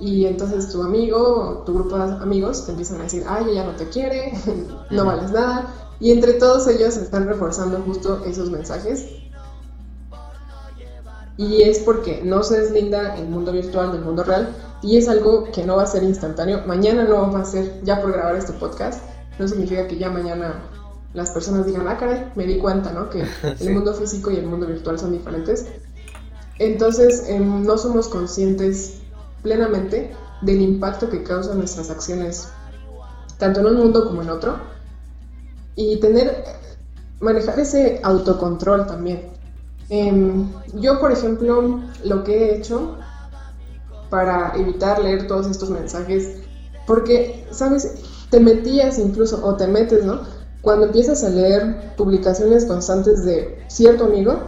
y entonces tu amigo, tu grupo de amigos te empiezan a decir, ay, ella no te quiere, no vales nada. Y entre todos ellos están reforzando justo esos mensajes y es porque no se deslinda el mundo virtual del mundo real y es algo que no va a ser instantáneo. Mañana no va a ser ya por grabar este podcast, no significa que ya mañana las personas digan, ah, caray, me di cuenta, ¿no? Que el mundo físico y el mundo virtual son diferentes. Entonces, em, no somos conscientes plenamente del impacto que causan nuestras acciones, tanto en un mundo como en otro. Y tener, manejar ese autocontrol también. Em, yo, por ejemplo, lo que he hecho para evitar leer todos estos mensajes, porque, ¿sabes? Te metías incluso, o te metes, ¿no? Cuando empiezas a leer publicaciones constantes de cierto amigo,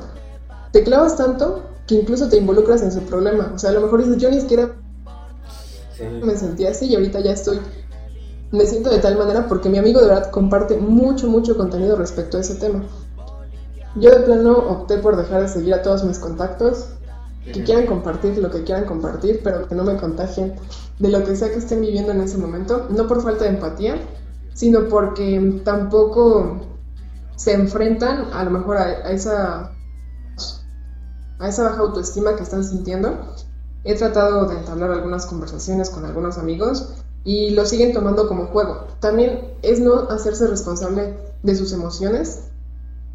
te clavas tanto que incluso te involucras en su problema. O sea, a lo mejor dices, yo ni siquiera me sentía así y ahorita ya estoy, me siento de tal manera porque mi amigo de verdad comparte mucho, mucho contenido respecto a ese tema. Yo de plano opté por dejar de seguir a todos mis contactos, que quieran compartir lo que quieran compartir, pero que no me contagien de lo que sea que estén viviendo en ese momento, no por falta de empatía, sino porque tampoco se enfrentan a lo mejor a, esa a esa baja autoestima que están sintiendo. He tratado de entablar algunas conversaciones con algunos amigos y lo siguen tomando como juego. También es no hacerse responsable de sus emociones.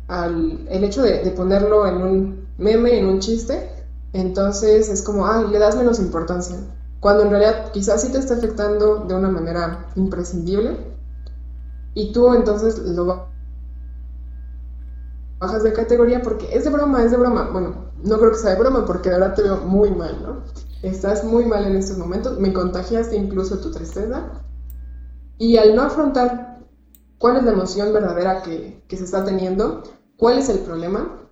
Al, el hecho de, de ponerlo en un meme, en un chiste, entonces es como, ay, le das menos importancia. Cuando en realidad quizás sí te está afectando de una manera imprescindible y tú entonces lo bajas de categoría porque es de broma, es de broma. Bueno, no creo que sea de broma porque verdad te veo muy mal, ¿no? Estás muy mal en estos momentos, me contagiaste incluso tu tristeza y al no afrontar cuál es la emoción verdadera que, que se está teniendo, cuál es el problema,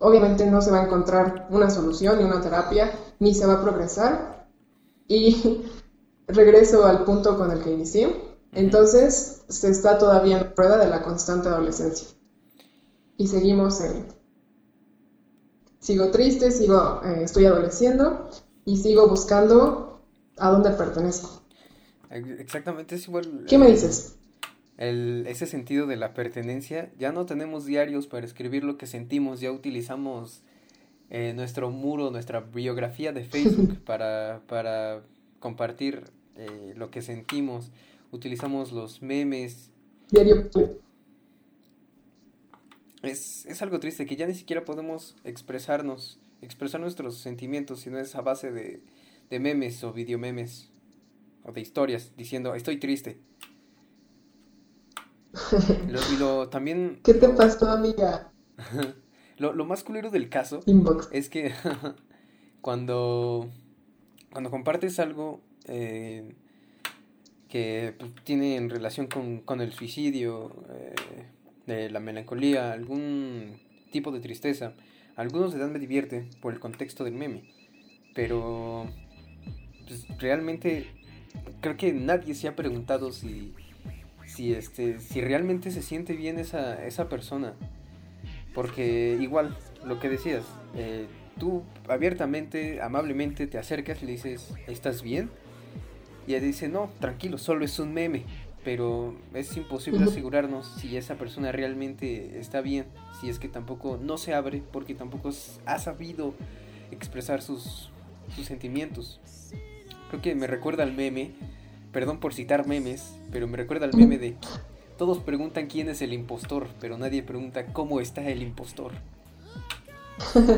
obviamente no se va a encontrar una solución ni una terapia, ni se va a progresar. Y regreso al punto con el que inicié. Entonces, se está todavía en prueba de la constante adolescencia. Y seguimos en... Sigo triste, sigo, eh, estoy adoleciendo y sigo buscando a dónde pertenezco. Exactamente, es igual. ¿Qué me dices? ese sentido de la pertenencia. Ya no tenemos diarios para escribir lo que sentimos, ya utilizamos eh, nuestro muro, nuestra biografía de Facebook para, para compartir eh, lo que sentimos. Utilizamos los memes. Diario. Es, es algo triste que ya ni siquiera podemos expresarnos, expresar nuestros sentimientos, sino es a base de, de memes o videomemes o de historias diciendo estoy triste lo, también... ¿Qué te pasó, amiga? lo, lo más culero del caso es que cuando, cuando compartes algo eh, que pues, tiene en relación con, el suicidio, eh, la melancolía, algún tipo de tristeza, algunos de edad me divierte por el contexto del meme, pero pues, realmente creo que nadie se ha preguntado si si este si realmente se siente bien esa, esa persona. Porque igual lo que decías eh, tú abiertamente amablemente te acercas y le dices estás bien y ella dice no tranquilo solo es un meme pero es imposible asegurarnos si esa persona realmente está bien si es que tampoco no se abre porque tampoco ha sabido expresar sus, sus sentimientos. Creo que me recuerda al meme Perdón por citar memes, pero me recuerda al meme de todos preguntan quién es el impostor, pero nadie pregunta cómo está el impostor.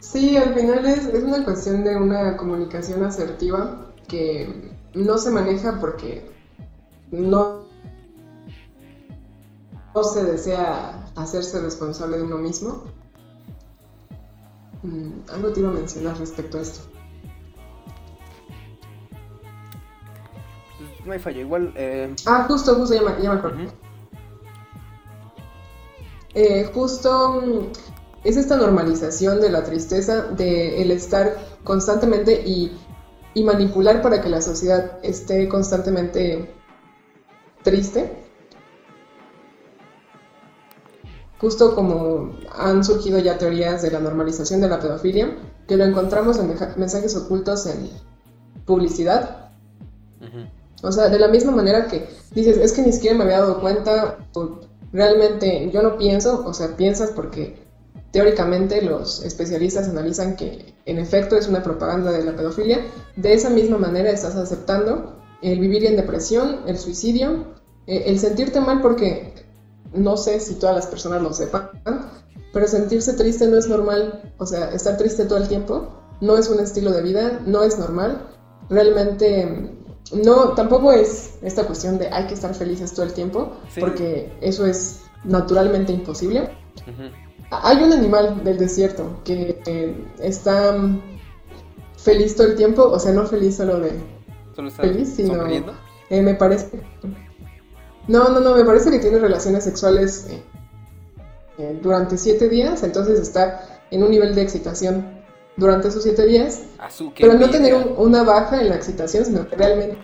Sí, al final es, una cuestión de una comunicación asertiva que no se maneja porque no, no se desea hacerse responsable de uno mismo. Mm, algo te iba a mencionar respecto a esto. no hay falla. Igual. Eh... Ah, justo, justo, ya me, ya acuerdo. eh, justo mm, es esta normalización de la tristeza, de el estar constantemente y, y manipular para que la sociedad esté constantemente triste. Justo como han surgido ya teorías de la normalización de la pedofilia, que lo encontramos en mensajes ocultos en publicidad. O sea, de la misma manera que dices, es que ni siquiera me había dado cuenta, realmente yo no pienso, o sea, piensas porque teóricamente los especialistas analizan que en efecto es una propaganda de la pedofilia, de esa misma manera estás aceptando el vivir en depresión, el suicidio, eh, el sentirte mal porque no sé si todas las personas lo sepan, pero sentirse triste no es normal, o sea, estar triste todo el tiempo no es un estilo de vida, no es normal. Realmente no, tampoco es esta cuestión de hay que estar felices todo el tiempo, porque eso es naturalmente imposible. Hay un animal del desierto que está feliz todo el tiempo, o sea, no feliz solo de feliz, sino eh, me parece. No, no, no, me parece que tiene relaciones sexuales eh, eh, durante siete días, entonces está en un nivel de excitación durante esos siete días, pero no tener una baja en la excitación, sino que realmente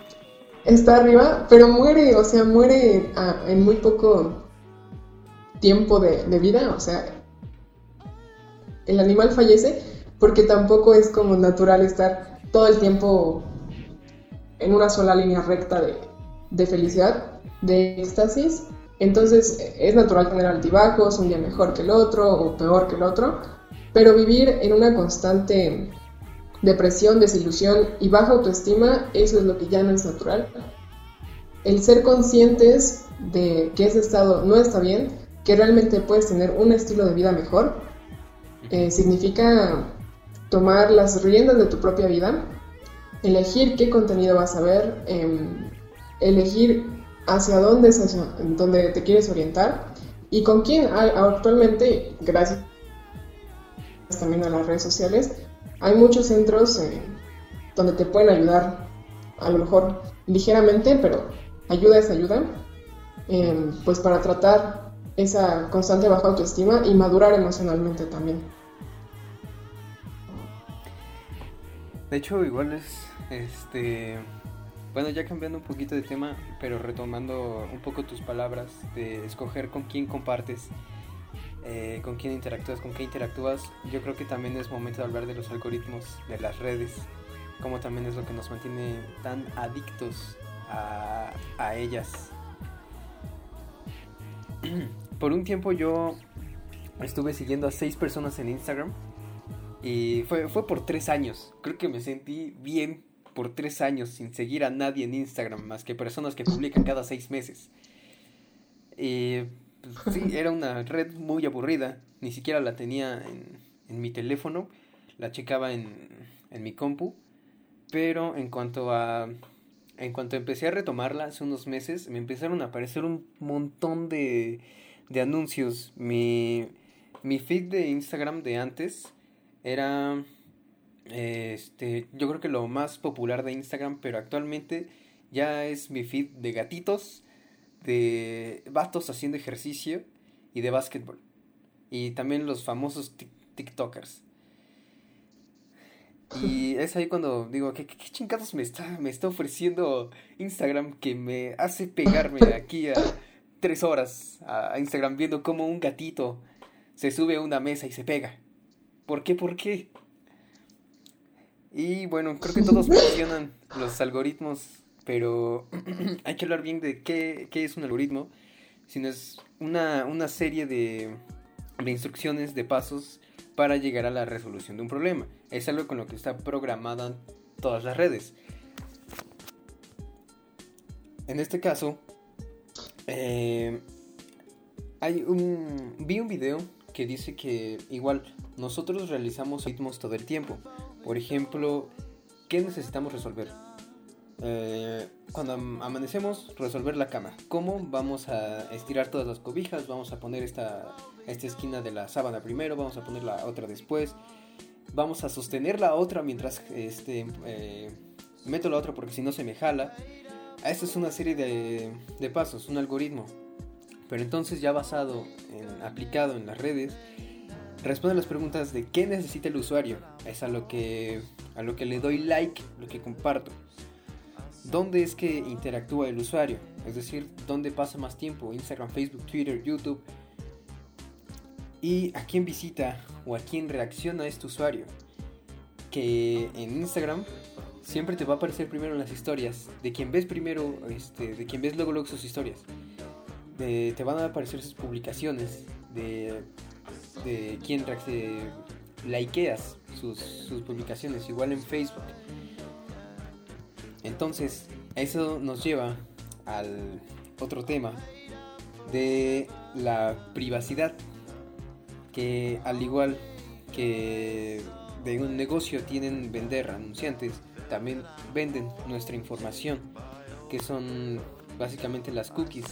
está arriba, pero muere, o sea, muere en muy poco tiempo de, vida, o sea, el animal fallece porque tampoco es como natural estar todo el tiempo en una sola línea recta de, felicidad, de éxtasis. Entonces es natural tener altibajos, un día mejor que el otro o peor que el otro, pero vivir en una constante depresión, desilusión y baja autoestima, eso es lo que ya no es natural. El ser conscientes de que ese estado no está bien, que realmente puedes tener un estilo de vida mejor, eh, significa tomar las riendas de tu propia vida, elegir qué contenido vas a ver, em, elegir hacia dónde, es dónde te quieres orientar y con quién. Actualmente, gracias también a las redes sociales, hay muchos centros eh, donde te pueden ayudar, a lo mejor ligeramente, pero ayuda es ayuda, em, pues para tratar esa constante baja autoestima y madurar emocionalmente también. De hecho, igual es, este, bueno, ya cambiando un poquito de tema, pero retomando un poco tus palabras de escoger con quién compartes eh, con quién interactúas, con qué interactúas, yo creo que también es momento de hablar de los algoritmos de las redes, como también es lo que nos mantiene tan adictos a, a ellas. Por un tiempo yo estuve siguiendo a seis personas en Instagram y fue, fue por tres años. Creo que me sentí bien por tres años sin seguir a nadie en Instagram, más que personas que publican cada seis meses. Pues, sí, era una red muy aburrida. Ni siquiera la tenía en, en mi teléfono. La checaba en, en mi compu. Pero en cuanto a en cuanto empecé a retomarla hace unos meses, me empezaron a aparecer un montón de, de anuncios. Mi, mi feed de Instagram de antes era, este, yo creo que lo más popular de Instagram, pero actualmente ya es mi feed de gatitos, de vatos haciendo ejercicio y de básquetbol. Y también los famosos TikTokers. Y es ahí cuando digo, ¿qué, qué chingados me está, me está ofreciendo Instagram que me hace pegarme aquí a tres horas a Instagram viendo como un gatito se sube a una mesa y se pega? ¿Por qué? ¿Por qué? Y bueno, creo que todos mencionan los algoritmos pero hay que hablar bien de qué, es un algoritmo, sino es una, serie de, de, instrucciones, de pasos para llegar a la resolución de un problema. Es algo con lo que está programada todas las redes. En este caso, eh, hay un, vi un video que dice que igual nosotros realizamos ritmos todo el tiempo. Por ejemplo, ¿qué necesitamos resolver? Eh, cuando amanecemos, resolver la cama. ¿Cómo? Vamos a estirar todas las cobijas, vamos a poner esta, esta esquina de la sábana primero, vamos a poner la otra después, vamos a sostener la otra mientras este, eh, meto la otra porque si no se me jala. Esta es una serie de, de pasos, un algoritmo. Pero entonces ya basado, en, aplicado en las redes, responde las preguntas de qué necesita el usuario. Es a lo que, a lo que le doy like, lo que comparto dónde es que interactúa el usuario, es decir, dónde pasa más tiempo, Instagram, Facebook, Twitter, YouTube, y a quién visita o a quién reacciona este usuario. Que en Instagram siempre te va a aparecer primero en las historias, de quien ves primero, este, de quien ves luego, luego sus historias. Te van a aparecer sus publicaciones, de de quién likeas sus, sus publicaciones, igual en Facebook. Entonces, eso nos lleva al otro tema de la privacidad, que al igual que de un negocio tienen vender anunciantes, también venden nuestra información, que son básicamente las cookies.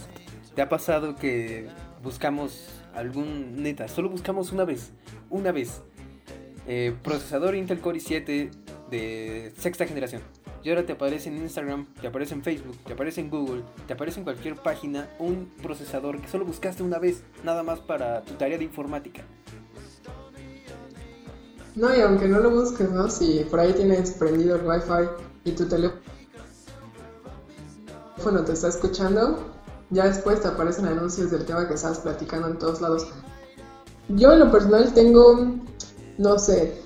¿Te ha pasado que buscamos algún neta, solo buscamos una vez, una vez, eh, procesador Intel Core i7 de sexta generación? Y ahora te aparece en Instagram, te aparece en Facebook, te aparece en Google, te aparece en cualquier página un procesador que solo buscaste una vez, nada más para tu tarea de informática. No, y aunque no lo busques, ¿no? Si por ahí tienes prendido el Wi-Fi y tu teléfono te está escuchando, ya después te aparecen anuncios del tema que estás platicando en todos lados. Yo en lo personal tengo, no sé,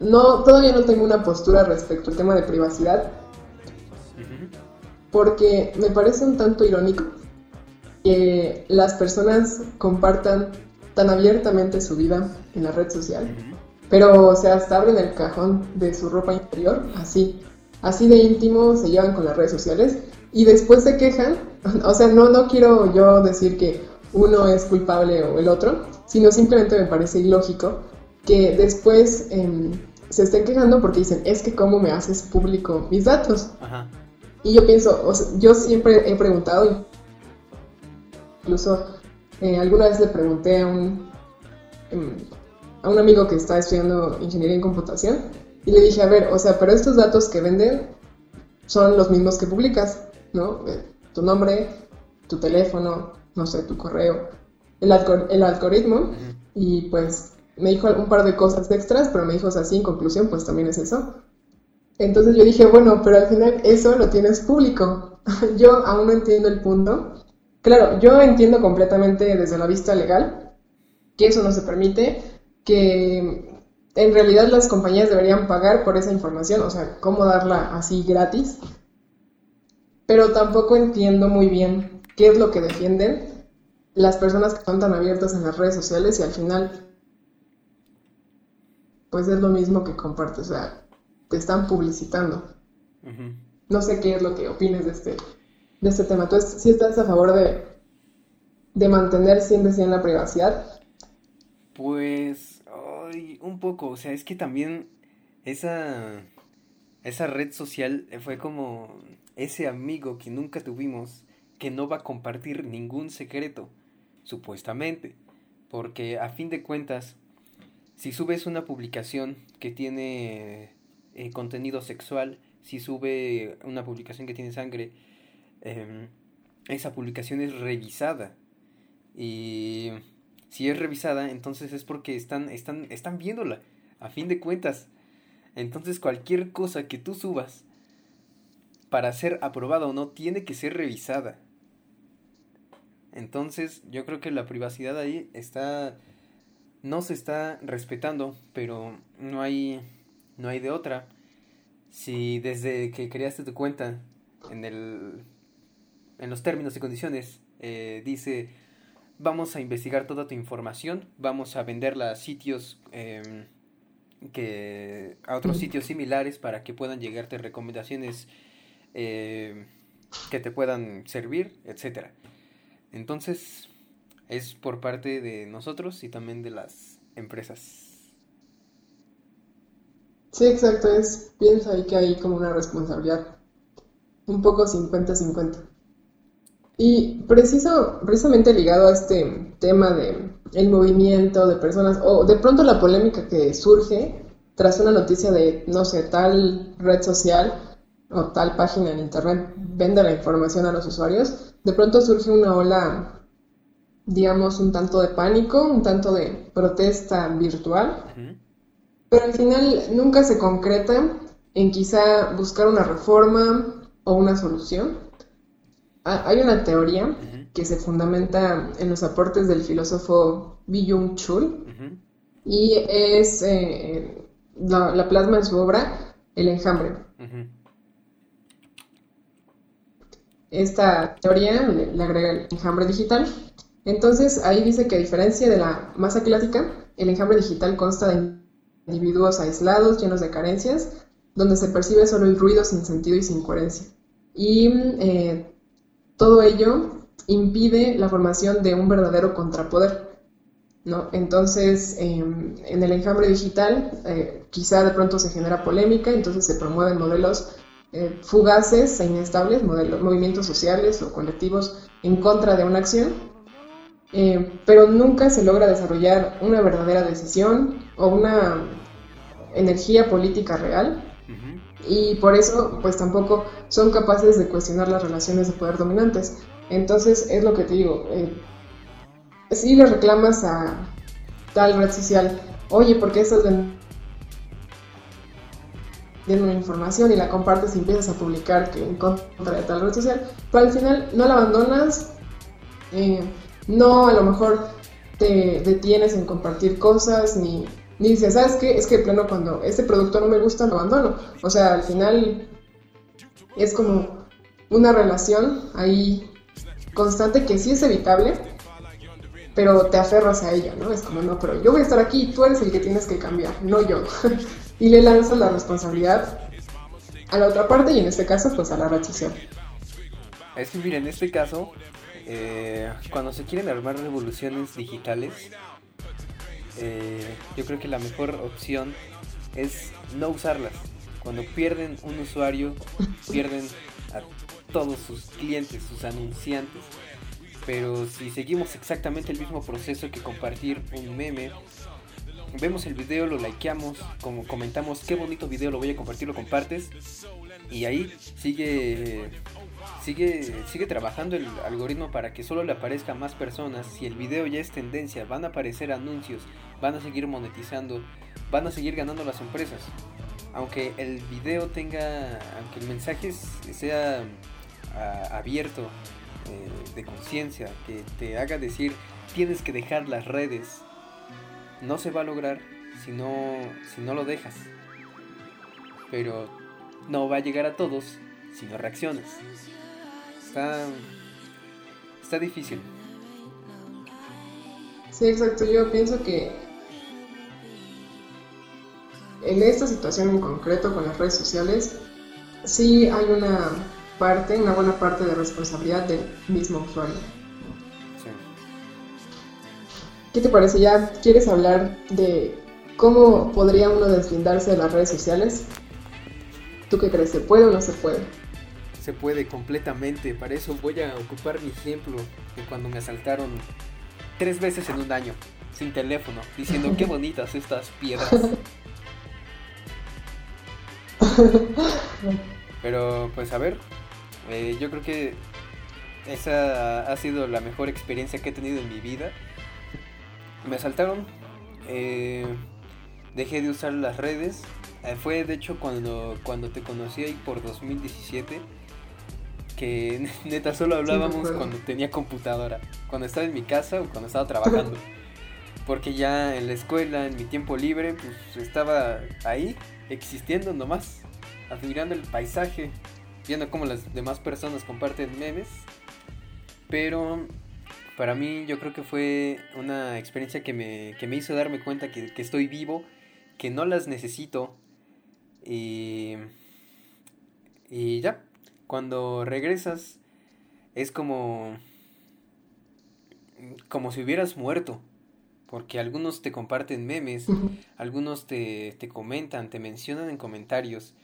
no, todavía no tengo una postura respecto al tema de privacidad. Porque me parece un tanto irónico que las personas compartan tan abiertamente su vida en la red social. Pero, o sea, hasta abren el cajón de su ropa interior, así. Así de íntimo se llevan con las redes sociales. Y después se quejan. O sea, no, no quiero yo decir que uno es culpable o el otro, sino simplemente me parece ilógico que después em, se estén quejando porque dicen, es que cómo me haces público mis datos. Y yo pienso, yo siempre he preguntado, incluso eh, alguna vez le pregunté a un, em, a un amigo que está estudiando ingeniería en computación y le dije, a ver, o sea, pero estos datos que venden son los mismos que publicas, ¿no? Tu nombre, tu teléfono, no sé, tu correo, el, el algoritmo, y pues me dijo un par de cosas extras, pero me dijo, o sea, sí, en conclusión, pues también es eso. Entonces yo dije, bueno, pero al final eso lo tienes público. yo aún no entiendo el punto. Claro, yo entiendo completamente desde la vista legal que eso no se permite, que en realidad las compañías deberían pagar por esa información, o sea, cómo darla así gratis. Pero tampoco entiendo muy bien qué es lo que defienden las personas que son tan abiertas en las redes sociales y al final pues es lo mismo que compartes, o sea, te están publicitando. No sé qué es lo que opines de este, de este tema. Entonces, ¿sí estás a favor de, de mantener siempre en la privacidad? Pues, un poco, o sea, es que también esa, esa red social fue como ese amigo que nunca tuvimos que no va a compartir ningún secreto, supuestamente, porque a fin de cuentas si subes una publicación que tiene eh, contenido sexual, si sube una publicación que tiene sangre, em, esa publicación es revisada. Y si es revisada, entonces es porque están, están, están viéndola, a fin de cuentas. Entonces cualquier cosa que tú subas para ser aprobada o no tiene que ser revisada. Entonces yo creo que la privacidad ahí está no se está respetando, pero no hay, no hay de otra. Si desde que creaste tu cuenta en, el, en los términos y condiciones eh, dice vamos a investigar toda tu información, vamos a venderla a sitios em, que a otros sitios similares para que puedan llegarte recomendaciones em, que te puedan servir, etcétera. Entonces, es por parte de nosotros y también de las empresas. Sí, exacto, es, pienso ahí que hay como una responsabilidad, un poco 50-50. Y preciso, precisamente ligado a este tema de el movimiento de personas, o de pronto la polémica que surge tras una noticia de, no sé, tal red social o tal página en internet vende la información a los usuarios, de pronto surge una ola digamos, un tanto de pánico, un tanto de protesta virtual, pero al final nunca se concreta en quizá buscar una reforma o una solución. Hay una teoría que se fundamenta en los aportes del filósofo Byung Chul y es eh, la, plasma en su obra El enjambre. Esta teoría le agrega el enjambre digital Entonces ahí dice que a diferencia de la masa clásica, el enjambre digital consta de individuos aislados, llenos de carencias, donde se percibe solo el ruido sin sentido y sin coherencia. Y eh, todo ello impide la formación de un verdadero contrapoder. ¿no? Entonces, em, en el enjambre digital, eh, quizá de pronto se genera polémica, entonces se promueven modelos eh, fugaces e inestables, modelos, movimientos sociales o colectivos en contra de una acción, pero nunca se logra desarrollar una verdadera decisión o una energía política real. Y por eso pues tampoco son capaces de cuestionar las relaciones de poder dominantes. Entonces es lo que te digo, eh, si le reclamas a tal red social, oye, ¿por qué estás vendiendo una información y la compartes y empiezas a publicar que en contra de tal red social? Pero al final no la abandonas, eh, no a lo mejor te detienes en compartir cosas ni ni dice, ¿sabes qué? Es que plano cuando este producto no me gusta, lo abandono. O sea, al final es como una relación ahí constante que sí es evitable, pero te aferras a ella, ¿no? Es como, no, pero yo voy a estar aquí, tú eres el que tienes que cambiar, no yo. y le lanzas la responsabilidad a la otra parte y en este caso, pues a la red social. Es que, mira, en este caso, eh, cuando se quieren armar revoluciones digitales, eh, yo creo que la mejor opción es no usarlas. Cuando pierden un usuario, pierden a todos sus clientes, sus anunciantes. Pero si seguimos exactamente el mismo proceso que compartir un meme, vemos el video, lo likeamos, como comentamos, qué bonito video, lo voy a compartir, lo compartes. Y ahí sigue sigue, sigue trabajando el algoritmo para que solo le aparezca más personas. Si el video ya es tendencia, van a aparecer anuncios, van a seguir monetizando, van a seguir ganando las empresas. Aunque el video tenga, aunque el mensaje sea abierto, eh, de conciencia, que te haga decir tienes que dejar las redes, no se va a lograr si no, si no lo dejas. Pero no va a llegar a todos si no reaccionas está, está difícil. Sí, exacto. Yo pienso que en esta situación en concreto con las redes sociales, sí hay una parte, una buena parte de responsabilidad del mismo usuario. ¿Qué te parece? ¿Ya quieres hablar de cómo podría uno deslindarse de las redes sociales? ¿Tú qué crees? ¿Se puede o no se puede? se puede completamente. Para eso voy a ocupar mi ejemplo de cuando me asaltaron tres veces en un año, sin teléfono, diciendo qué bonitas estas piedras. Pero pues a ver, eh, yo creo que esa ha sido la mejor experiencia que he tenido en mi vida. Me asaltaron, eh, dejé de usar las redes. Eh, fue de hecho cuando, cuando te conocí ahí por 2017 que neta solo hablábamos cuando tenía computadora, cuando estaba en mi casa o cuando estaba trabajando. Porque ya en la escuela, en mi tiempo libre, pues estaba ahí, existiendo nomás, admirando el paisaje, viendo cómo las demás personas comparten memes. Pero para mí yo creo que fue una experiencia que me, que me hizo darme cuenta que, que estoy vivo, que no las necesito. Y, y ya, cuando regresas es como como si hubieras muerto porque algunos te comparten memes, algunos te, te, comentan, te mencionan en comentarios,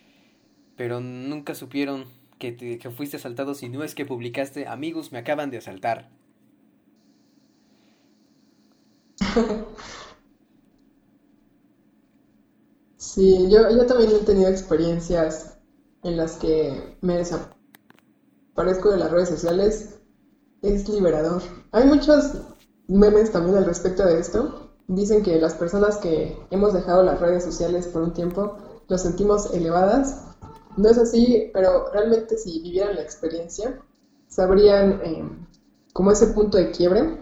pero nunca supieron que, te, que fuiste asaltado si no es que publicaste amigos me acaban de asaltar. Sí, yo, yo también he tenido experiencias en las que me desaparezco de las redes sociales es liberador. Hay muchos memes también al respecto de esto. Dicen que las personas que hemos dejado las redes sociales por un tiempo nos sentimos elevadas. No es así, pero realmente si vivieran la experiencia, sabrían eh, como ese punto de quiebre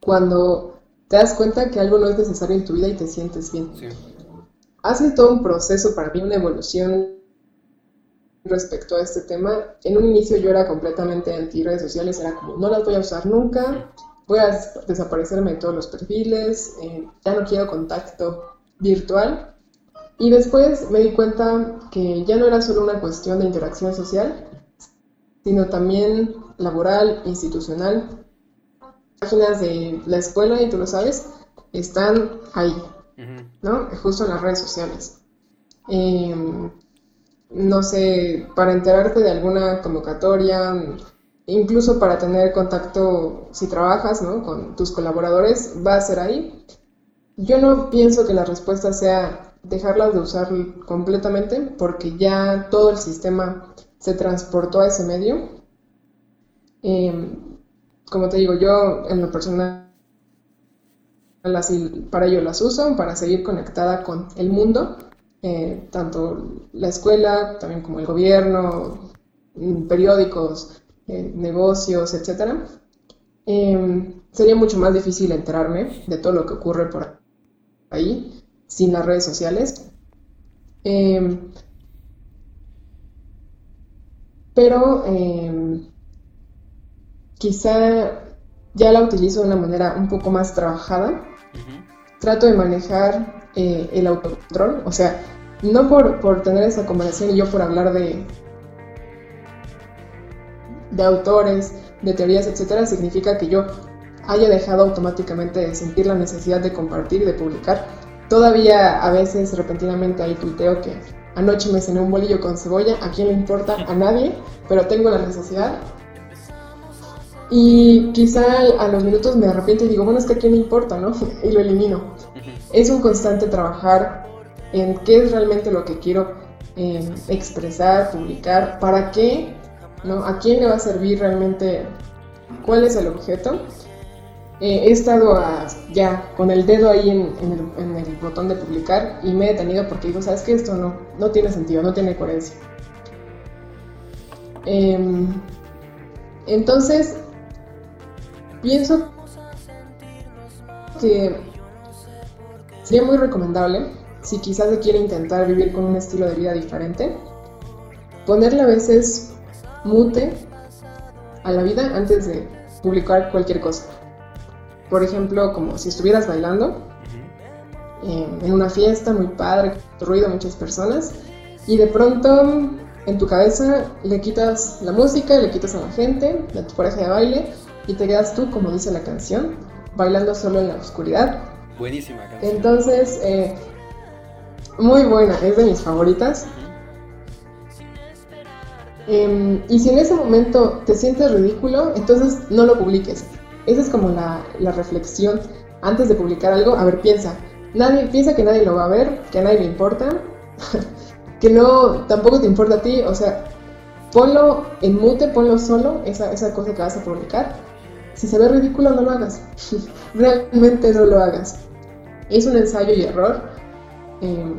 cuando te das cuenta que algo no es necesario en tu vida y te sientes bien. Hace todo un proceso para mí, una evolución respecto a este tema. En un inicio yo era completamente anti redes sociales, era como, no las voy a usar nunca, voy a desaparecerme de todos los perfiles, eh, ya no quiero contacto virtual. Y después me di cuenta que ya no era solo una cuestión de interacción social, sino también laboral, institucional. Páginas de la escuela, y tú lo sabes, están ahí, ¿no? Justo en las redes sociales. Em, no sé, para enterarte de alguna convocatoria, incluso para tener contacto si trabajas ¿no? con tus colaboradores, va a ser ahí. Yo no pienso que la respuesta sea dejarlas de usar completamente porque ya todo el sistema se transportó a ese medio. Em, como te digo, yo en lo personal para ello las uso, para seguir conectada con el mundo, eh, tanto la escuela, también como el gobierno, mm, periódicos, eh, negocios, etc. Em, sería mucho más difícil enterarme de todo lo que ocurre por ahí sin las redes sociales. Em, pero em, quizá ya la utilizo de una manera un poco más trabajada. Trato de manejar eh, el autocontrol, o sea, no por, por tener esa conversación y yo por hablar de, de autores, de teorías, etcétera, significa que yo haya dejado automáticamente de sentir la necesidad de compartir y de publicar. Todavía a veces repentinamente hay tuiteo que anoche me cené un bolillo con cebolla, a quién le importa, a nadie, pero tengo la necesidad. Y quizá a los minutos me arrepiento y digo, bueno, es que a quién le importa, ¿no? y lo elimino. Es un constante trabajar en qué es realmente lo que quiero eh, expresar, publicar, para qué ¿no? ¿A quién le va a servir realmente? ¿Cuál es el objeto? Eh, he estado ya con el dedo ahí en, el, botón de publicar y me he detenido porque digo, ¿sabes qué? Esto no, no tiene sentido, no tiene coherencia. Em, entonces, pienso que sería muy recomendable, si quizás se quiere intentar vivir con un estilo de vida diferente, ponerle a veces mute a la vida antes de publicar cualquier cosa. Por ejemplo, como si estuvieras bailando eh, en una fiesta muy padre, ruido, muchas personas, y de pronto en tu cabeza le quitas la música, le quitas a la gente, a tu pareja de baile, y te quedas tú, como dice la canción, bailando solo en la oscuridad. Buenísima canción. Entonces, eh, muy buena, es de mis favoritas. Em, y si en ese momento te sientes ridículo, entonces no lo publiques. Esa es como la, reflexión antes de publicar algo. A ver, piensa. Nadie piensa que nadie lo va a ver, que a nadie le importa, que no tampoco te importa a ti. O sea, ponlo en mute, ponlo solo, esa, esa cosa que vas a publicar. Si se ve ridículo, no lo hagas. Realmente no lo hagas. Es un ensayo y error. Em,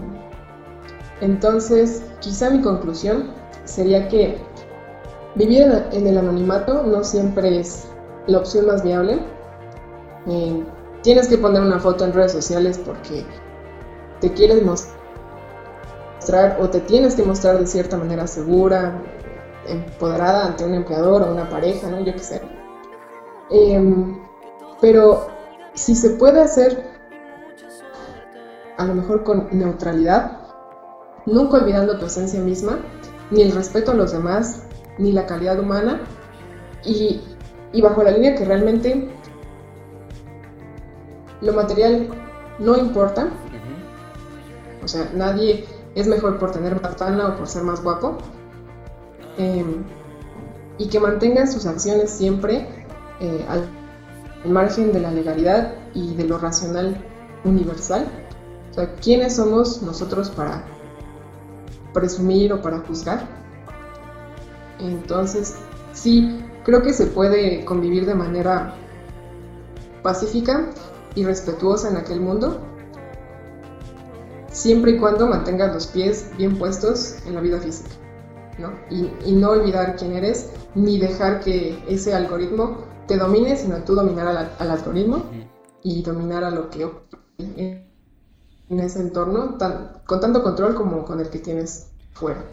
entonces, quizá mi conclusión sería que vivir en el anonimato no siempre es la opción más viable. Eh, tienes que poner una foto en redes sociales porque te quieres mostrar o te tienes que mostrar de cierta manera segura, empoderada ante un empleador o una pareja, ¿no? Yo qué sé. Em, pero si se puede hacer a lo mejor con neutralidad, nunca olvidando tu esencia misma, ni el respeto a los demás, ni la calidad humana, y, bajo la línea que realmente lo material no importa, o sea, nadie es mejor por tener más o por ser más guapo, em, y que mantengan sus acciones siempre eh, al, margen de la legalidad y de lo racional universal. O sea, ¿quiénes somos nosotros para presumir o para juzgar. Entonces, sí, creo que se puede convivir de manera pacífica y respetuosa en aquel mundo, siempre y cuando mantengas los pies bien puestos en la vida física, Y, no olvidar quién eres, ni dejar que ese algoritmo te domine, sino tú dominar al, algoritmo y dominar a lo que en ese entorno, con tanto control como con el que tienes fuera.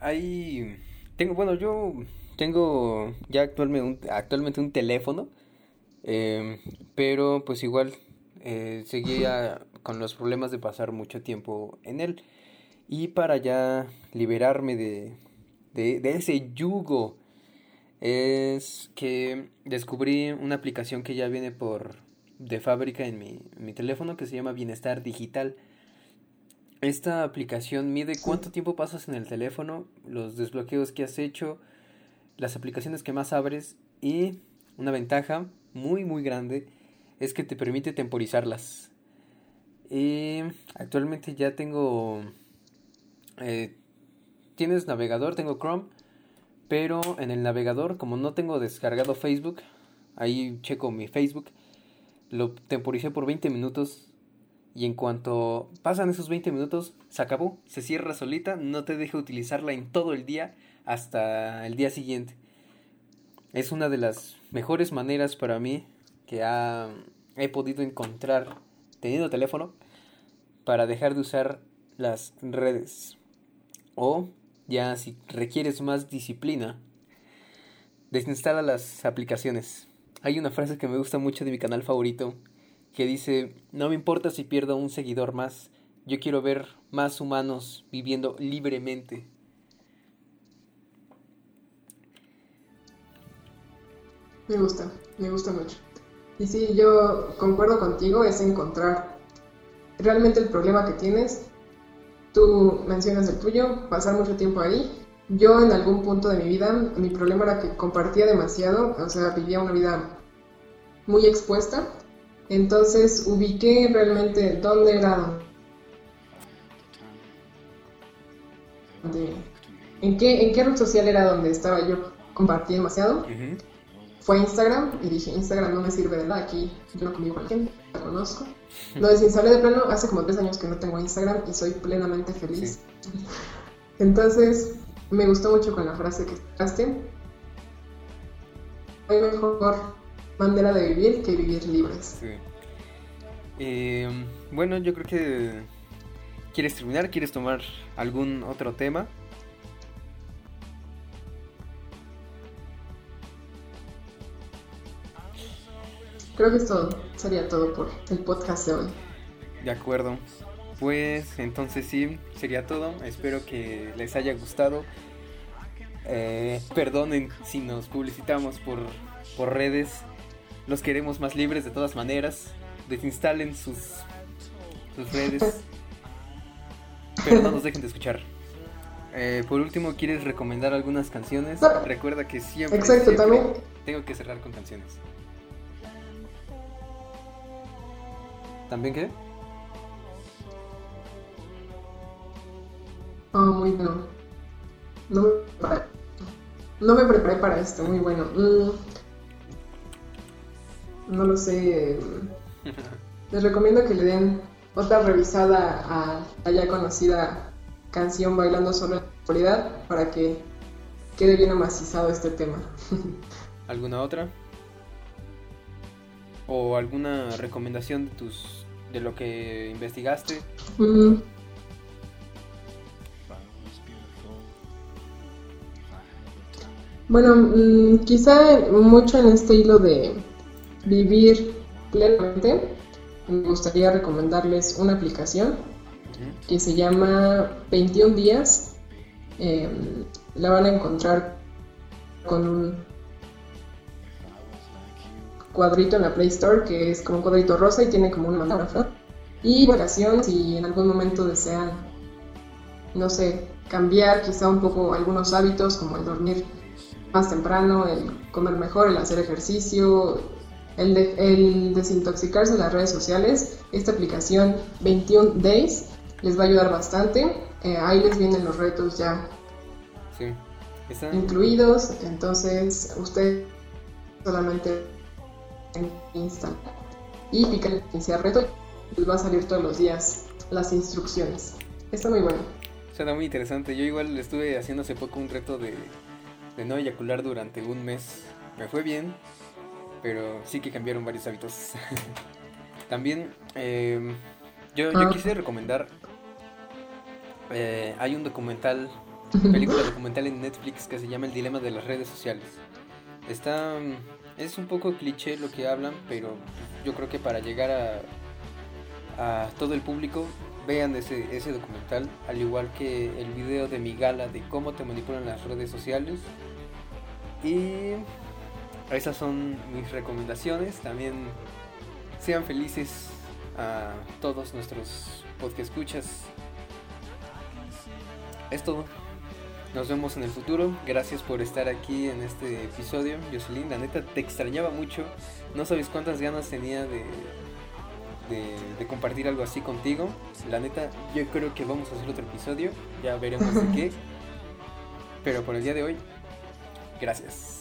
Ahí tengo, bueno, yo tengo ya actualmente un, actualmente un teléfono Em, pero pues igual eh, seguía con los problemas de pasar mucho tiempo en él. Y para ya liberarme de, de, ese yugo es que descubrí una aplicación que ya viene por de fábrica en mi, mi teléfono que se llama Bienestar Digital. Esta aplicación mide cuánto tiempo pasas en el teléfono, los desbloqueos que has hecho, las aplicaciones que más abres y una ventaja muy muy grande es que te permite temporizarlas. Y actualmente ya tengo... Eh, tienes navegador, tengo Chrome, pero en el navegador como no tengo descargado Facebook, ahí checo mi Facebook, lo temporicé por 20 minutos y en cuanto pasan esos 20 minutos, se acabó, se cierra solita, no te deja utilizarla en todo el día hasta el día siguiente. Es una de las mejores maneras para mí que he podido encontrar teniendo teléfono para dejar de usar las redes. O ya si requieres más disciplina, desinstala las aplicaciones. Hay una frase que me gusta mucho de mi canal favorito que dice, no me importa si pierdo un seguidor más, yo quiero ver más humanos viviendo libremente. Me gusta, me gusta mucho. Y sí, yo concuerdo contigo, es encontrar realmente el problema que tienes. Tú mencionas el tuyo, pasar mucho tiempo ahí. Yo en algún punto de mi vida, mi problema era que compartía demasiado, o sea, vivía una vida muy expuesta entonces ubiqué realmente dónde era en qué, en qué red social era donde estaba yo compartí demasiado. Fue Instagram y dije, Instagram no me sirve de nada, aquí yo no conmigo con gente, conozco. Lo desinstalé de plano, hace como tres años que no tengo Instagram y soy plenamente feliz. Entonces, me gustó mucho con la frase que sacaste. Hay mejor manera de vivir que vivir libres. Sí. Eh, bueno, yo creo que... ¿Quieres terminar? ¿Quieres tomar algún otro tema? Creo que esto sería todo por el podcast de hoy. De acuerdo. Pues entonces sí, sería todo. Espero que les haya gustado. Eh, perdonen si nos publicitamos por, por redes. Los queremos más libres de todas maneras. Desinstalen sus, sus redes. pero no nos dejen de escuchar. Eh, por último, ¿quieres recomendar algunas canciones? Recuerda que siempre, Exacto, también. tengo que cerrar con canciones. ¿También qué? Oh, muy bueno. No me, preparé, no me preparé para esto, muy bueno. Mm, no lo sé. Les recomiendo que le den otra revisada a la ya conocida canción Bailando solo en la actualidad para que quede bien amacizado este tema. ¿Alguna otra? ¿O alguna recomendación de tus de lo que investigaste? Mm. Bueno, mm, quizá mucho en este hilo de vivir plenamente, me gustaría recomendarles una aplicación que se llama 21 días. Em, la van a encontrar con un cuadrito en la Play Store que es como un cuadrito rosa y tiene como una manzana. Y vacaciones, si en algún momento desean, no sé, cambiar quizá un poco algunos hábitos como el dormir más temprano, el comer mejor, el hacer ejercicio, el, desintoxicarse de las redes sociales, esta aplicación 21 Days les va a ayudar bastante. Eh, ahí les vienen los retos ya incluidos, entonces usted solamente instala y pica el iniciar reto y va a salir todos los días las instrucciones. Está muy bueno. Suena muy interesante. Yo igual estuve haciendo hace poco un reto de, de no eyacular durante un mes. Me fue bien, pero sí que cambiaron varios hábitos. También em, yo, yo, ah. quise recomendar, eh, hay un documental, película documental en Netflix que se llama El Dilema de las Redes Sociales. Está, Es un poco cliché lo que hablan, pero yo creo que para llegar a, todo el público, vean ese, ese documental, al igual que el video de mi gala de cómo te manipulan las redes sociales. Y esas son mis recomendaciones. También sean felices a todos nuestros podcast escuchas. Es todo. Nos vemos en el futuro. Gracias por estar aquí en este episodio. Jocelyn, la neta te extrañaba mucho. No sabes cuántas ganas tenía de, de, compartir algo así contigo. La neta, yo creo que vamos a hacer otro episodio. Ya veremos de qué. Pero por el día de hoy, gracias.